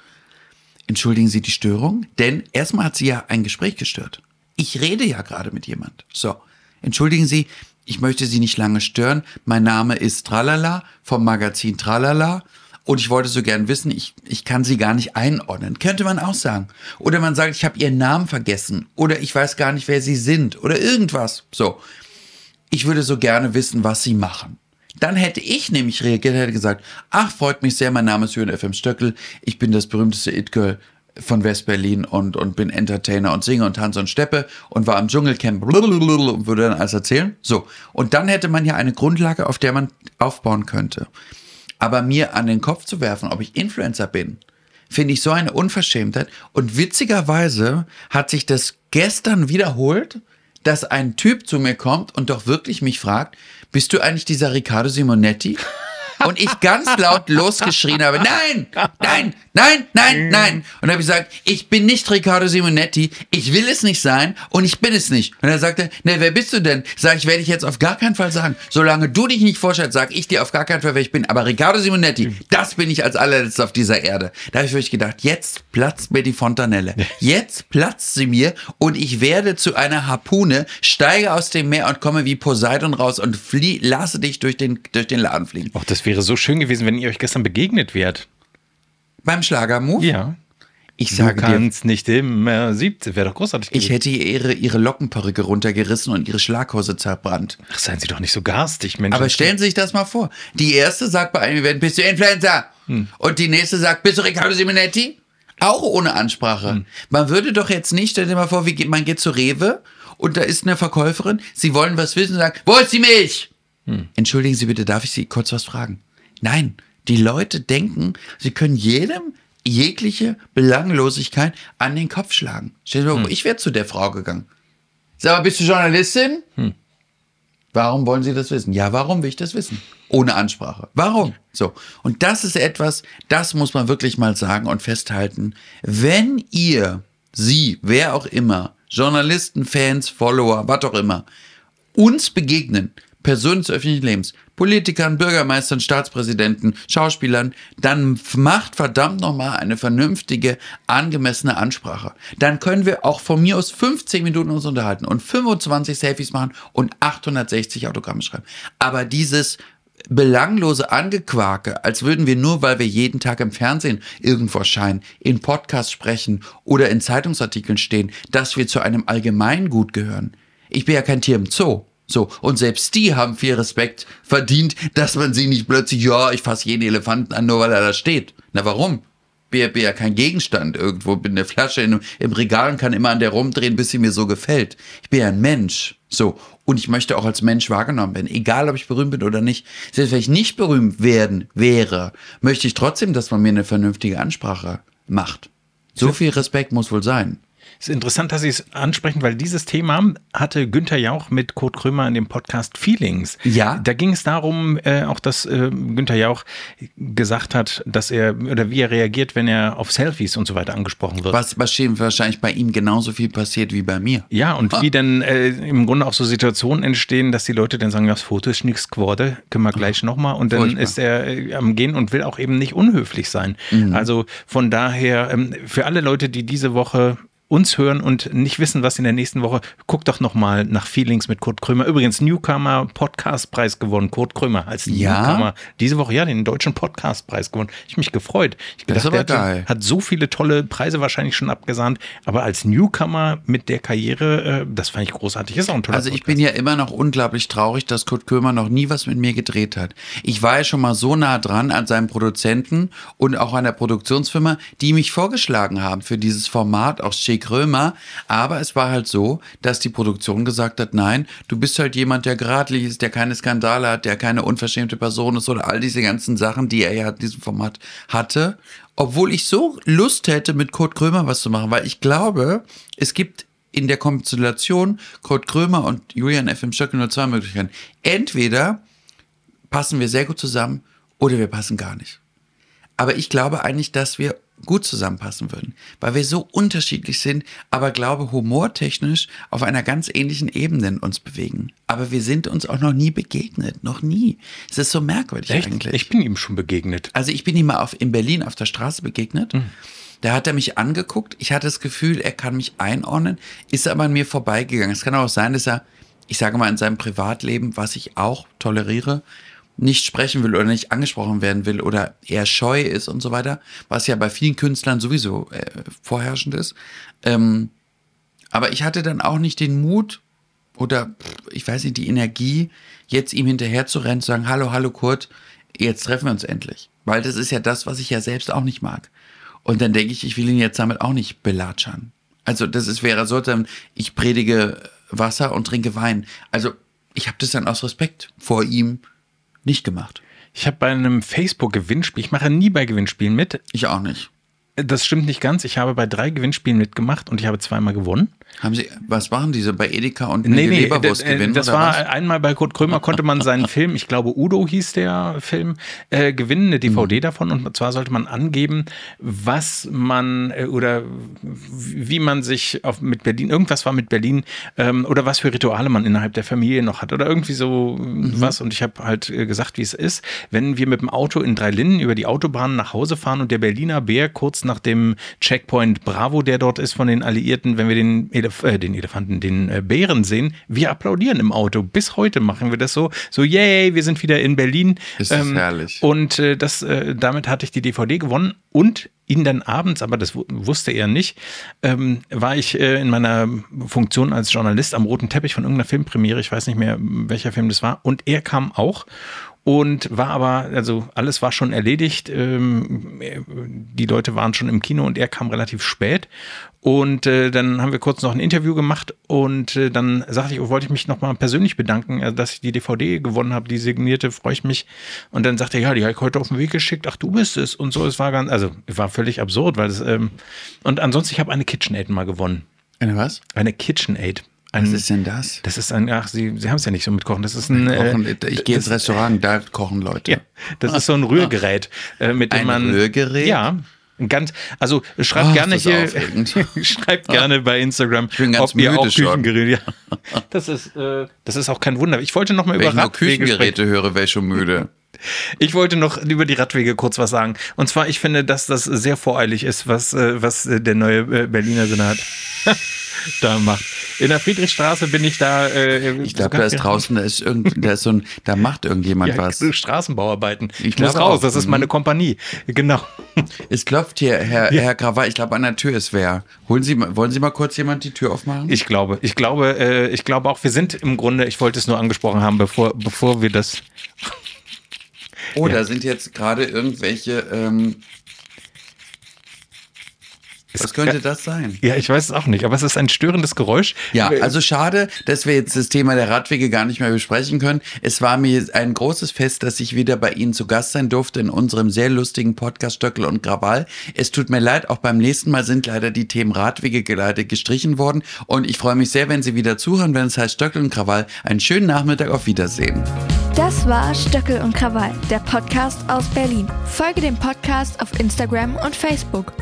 entschuldigen Sie die Störung, denn erstmal hat sie ja ein Gespräch gestört. Ich rede ja gerade mit jemand. So, entschuldigen Sie, ich möchte Sie nicht lange stören. Mein Name ist Tralala vom Magazin Tralala. Und ich wollte so gern wissen, ich, ich kann sie gar nicht einordnen. Könnte man auch sagen. Oder man sagt, ich habe ihren Namen vergessen. Oder ich weiß gar nicht, wer sie sind. Oder irgendwas. So. Ich würde so gerne wissen, was sie machen. Dann hätte ich nämlich reagiert, hätte gesagt, ach, freut mich sehr, mein Name ist Jürgen FM Stöckel. Ich bin das berühmteste It-Girl von West-Berlin und, und bin Entertainer und singe und tanze und steppe und war im Dschungelcamp und würde dann alles erzählen. So. Und dann hätte man ja eine Grundlage, auf der man aufbauen könnte. Aber mir an den Kopf zu werfen, ob ich Influencer bin, finde ich so eine Unverschämtheit. Und witzigerweise hat sich das gestern wiederholt, dass ein Typ zu mir kommt und doch wirklich mich fragt, bist du eigentlich dieser Riccardo Simonetti? Und ich ganz laut losgeschrien habe, nein, nein, nein, nein, nein. Und dann habe ich gesagt, ich bin nicht Riccardo Simonetti, ich will es nicht sein und ich bin es nicht. Und er sagte, ne, wer bist du denn? Sag ich, werde ich jetzt auf gar keinen Fall sagen. Solange du dich nicht vorstellst, sag ich dir auf gar keinen Fall, wer ich bin. Aber Riccardo Simonetti, das bin ich als allerletzter auf dieser Erde. Da habe ich wirklich gedacht, jetzt platzt mir die Fontanelle. Jetzt platzt sie mir und ich werde zu einer Harpune, steige aus dem Meer und komme wie Poseidon raus und flie, lasse dich durch den, durch den Laden fliegen. Ach, das wäre so schön gewesen, wenn ihr euch gestern begegnet wärt. Beim Schlagermove? Ja. Ich Du sage dir, kannst nicht immer 17. Wäre doch großartig ich gewesen. hätte ihr ihre, ihre Lockenperücke runtergerissen und ihre Schlaghose zerbrannt. Ach, seien Sie doch nicht so garstig, Mensch. Aber stellen Sie sich das mal vor. Die erste sagt bei einem Event, bist du Influencer? Und die nächste sagt, bist du Riccardo Simonetti? Auch ohne Ansprache. Man würde doch jetzt nicht, stell dir mal vor, wie man geht zu Rewe und da ist eine Verkäuferin, Sie wollen was wissen und sagt, wo ist die Milch? Entschuldigen Sie bitte, darf ich Sie kurz was fragen? Nein, die Leute denken, sie können jedem jegliche Belanglosigkeit an den Kopf schlagen. Stell dir mal vor, ich wäre zu der Frau gegangen. Sag mal, bist du Journalistin? Warum wollen Sie das wissen? Ja, warum will ich das wissen? Ohne Ansprache. Warum? So. Und das ist etwas, das muss man wirklich mal sagen und festhalten. Wenn ihr, Sie, wer auch immer, Journalisten, Fans, Follower, was auch immer, uns begegnen, Personen des öffentlichen Lebens, Politikern, Bürgermeistern, Staatspräsidenten, Schauspielern, dann macht verdammt nochmal eine vernünftige, angemessene Ansprache. Dann können wir auch von mir aus 15 Minuten uns unterhalten und 25 Selfies machen und 860 Autogramme schreiben. Aber dieses belanglose Angequake, als würden wir nur, weil wir jeden Tag im Fernsehen irgendwo erscheinen, in Podcasts sprechen oder in Zeitungsartikeln stehen, dass wir zu einem Allgemeingut gehören. Ich bin ja kein Tier im Zoo. So, und selbst die haben viel Respekt verdient, dass man sie nicht plötzlich, ja, ich fasse jeden Elefanten an, nur weil er da steht. Na, warum? Bin ja kein Gegenstand irgendwo, bin eine Flasche in, im Regal und kann immer an der rumdrehen, bis sie mir so gefällt. Ich bin ja ein Mensch. So. Und ich möchte auch als Mensch wahrgenommen werden. Egal, ob ich berühmt bin oder nicht. Selbst wenn ich nicht berühmt werden wäre, möchte ich trotzdem, dass man mir eine vernünftige Ansprache macht. So viel Respekt muss wohl sein. Es ist interessant, dass Sie es ansprechen, weil dieses Thema hatte Günther Jauch mit Kurt Krömer in dem Podcast Feelings. Ja. Da ging es darum, äh, auch dass äh, Günther Jauch gesagt hat, dass er oder wie er reagiert, wenn er auf Selfies und so weiter angesprochen wird. Was, was wahrscheinlich bei ihm genauso viel passiert wie bei mir. Ja, und Ah. wie dann äh, im Grunde auch so Situationen entstehen, dass die Leute dann sagen, das Foto ist nichts geworden, können wir gleich nochmal. Und dann Furchtbar. ist er äh, am Gehen und will auch eben nicht unhöflich sein. Mhm. Also von daher, ähm, für alle Leute, die diese Woche uns hören und nicht wissen, was in der nächsten Woche, guckt doch nochmal nach Feelings mit Kurt Krömer. Übrigens, Newcomer Podcastpreis gewonnen. Kurt Krömer als Ja? Newcomer. Diese Woche, ja, den deutschen Podcastpreis gewonnen. Ich mich gefreut. Ich Das ist gedacht, aber der geil. hat, so viele tolle Preise wahrscheinlich schon abgesahnt, aber als Newcomer mit der Karriere, äh, das fand ich großartig. Ist auch ein toller Also ich Podcast. bin ja immer noch unglaublich traurig, dass Kurt Kömer noch nie was mit mir gedreht hat. Ich war ja schon mal so nah dran an seinem Produzenten und auch an der Produktionsfirma, die mich vorgeschlagen haben für dieses Format aus Che Krömer. Aber es war halt so, dass die Produktion gesagt hat, nein, du bist halt jemand, der geradlich ist, der keine Skandale hat, der keine unverschämte Person ist oder all diese ganzen Sachen, die er ja in diesem Format hatte. Obwohl ich so Lust hätte, mit Kurt Krömer was zu machen, weil ich glaube, es gibt in der Konstellation Kurt Krömer und Julian F. im Stöckel nur zwei Möglichkeiten. Entweder passen wir sehr gut zusammen oder wir passen gar nicht. Aber ich glaube eigentlich, dass wir gut zusammenpassen würden, weil wir so unterschiedlich sind, aber glaube humortechnisch auf einer ganz ähnlichen Ebene uns bewegen. Aber wir sind uns auch noch nie begegnet, noch nie. Es ist so merkwürdig Echt? eigentlich. Ich bin ihm schon begegnet. Also ich bin ihm mal auf, in Berlin auf der Straße begegnet. Da hat er mich angeguckt. Ich hatte das Gefühl, er kann mich einordnen, ist aber an mir vorbeigegangen. Es kann auch sein, dass er, ich sage mal, in seinem Privatleben, was ich auch toleriere, nicht sprechen will oder nicht angesprochen werden will oder eher scheu ist und so weiter, was ja bei vielen Künstlern sowieso äh, vorherrschend ist. Ähm, aber ich hatte dann auch nicht den Mut oder ich weiß nicht, die Energie, jetzt ihm hinterher zu rennen, zu sagen, hallo, hallo Kurt, jetzt treffen wir uns endlich. Weil das ist ja das, was ich ja selbst auch nicht mag. Und dann denke ich, ich will ihn jetzt damit auch nicht belatschern. Also das ist, wäre so, dann, ich predige Wasser und trinke Wein. Also ich habe das dann aus Respekt vor ihm nicht gemacht. Ich habe bei einem Facebook-Gewinnspiel, ich mache nie bei Gewinnspielen mit. Ich auch nicht. Das stimmt nicht ganz. Ich habe bei drei Gewinnspielen mitgemacht und ich habe zweimal gewonnen. Haben Sie, was machen diese bei Edeka und Nee, nee, Leberwurst äh, gewinnen? das war was? einmal bei Kurt Krömer konnte man seinen Film, ich glaube Udo hieß der Film, äh, gewinnen, eine DVD Mhm. davon und zwar sollte man angeben, was man äh, oder wie man sich auf, mit Berlin, irgendwas war mit Berlin ähm, oder was für Rituale man innerhalb der Familie noch hat oder irgendwie so Mhm. was und ich habe halt äh, gesagt, wie es ist, wenn wir mit dem Auto in Dreilinden über die Autobahn nach Hause fahren und der Berliner Bär kurz nach dem Checkpoint Bravo, der dort ist von den Alliierten, wenn wir den, Elef äh, den Elefanten, den äh, Bären sehen, wir applaudieren im Auto. Bis heute machen wir das so. So, yay, wir sind wieder in Berlin. Ist das herrlich. Und äh, das, äh, damit hatte ich die DVD gewonnen und ihn dann abends, aber das wu- wusste er nicht, ähm, war ich äh, in meiner Funktion als Journalist am roten Teppich von irgendeiner Filmpremiere, ich weiß nicht mehr, welcher Film das war, und er kam auch und war aber, also alles war schon erledigt. Ähm, die Leute waren schon im Kino und er kam relativ spät. Und äh, dann haben wir kurz noch ein Interview gemacht und äh, dann sagte ich, oh, wollte ich mich nochmal persönlich bedanken, äh, dass ich die DVD gewonnen habe, die signierte, freue ich mich. Und dann sagte er, ja, die habe ich heute auf den Weg geschickt, ach, du bist es. Und so, es war ganz, also es war völlig absurd, weil es, ähm, und ansonsten, ich habe eine KitchenAid mal gewonnen. Eine was? Eine KitchenAid. Ein, Was ist denn das? das ist ein, ach, Sie, Sie haben es ja nicht so mit Kochen. Das ist ein. äh, Kochen, ich gehe ins Restaurant, da kochen Leute. ja, das ist so ein Rührgerät, äh, mit dem Ein man. Rührgerät? Ja. ein Ganz, also schreibt Ach, gerne hier, schreibt gerne bei Instagram, bin ganz ob ihr auch. Küchengeräte. Ja, das ist, äh, das ist auch kein Wunder. Ich wollte noch mal Wenn über ich nur sprechen. Küchengeräte höre, wäre ich schon müde. Ich wollte noch über die Radwege kurz was sagen. Und zwar, ich finde, dass das sehr voreilig ist, was, äh, was äh, der neue äh, Berliner Senat da macht. In der Friedrichstraße bin ich da. Äh, Ich glaube, da ist draußen, da ist irgend, da ist so ein, da macht irgendjemand ja, was. Straßenbauarbeiten. Ich, muss raus, auch. das ist Mhm. meine Kompanie. Genau. Es klopft hier, Herr, Herr Krawall, ich glaube, an der Tür ist wer. Holen Sie wollen Sie mal kurz jemand die Tür aufmachen? Ich glaube, ich glaube, äh, ich glaube auch, wir sind im Grunde, ich wollte es nur angesprochen haben, bevor, bevor wir das. Oh, ja. da sind jetzt gerade irgendwelche, ähm, Was könnte das sein? Ja, ich weiß es auch nicht, aber es ist ein störendes Geräusch. Ja, also schade, dass wir jetzt das Thema der Radwege gar nicht mehr besprechen können. Es war mir ein großes Fest, dass ich wieder bei Ihnen zu Gast sein durfte in unserem sehr lustigen Podcast Stöckel und Krawall. Es tut mir leid, auch beim nächsten Mal sind leider die Themen Radwege geleitet gestrichen worden und ich freue mich sehr, wenn Sie wieder zuhören, wenn es heißt Stöckel und Krawall. Einen schönen Nachmittag, auf Wiedersehen. Das war Stöckel und Krawall, der Podcast aus Berlin. Folge dem Podcast auf Instagram und Facebook.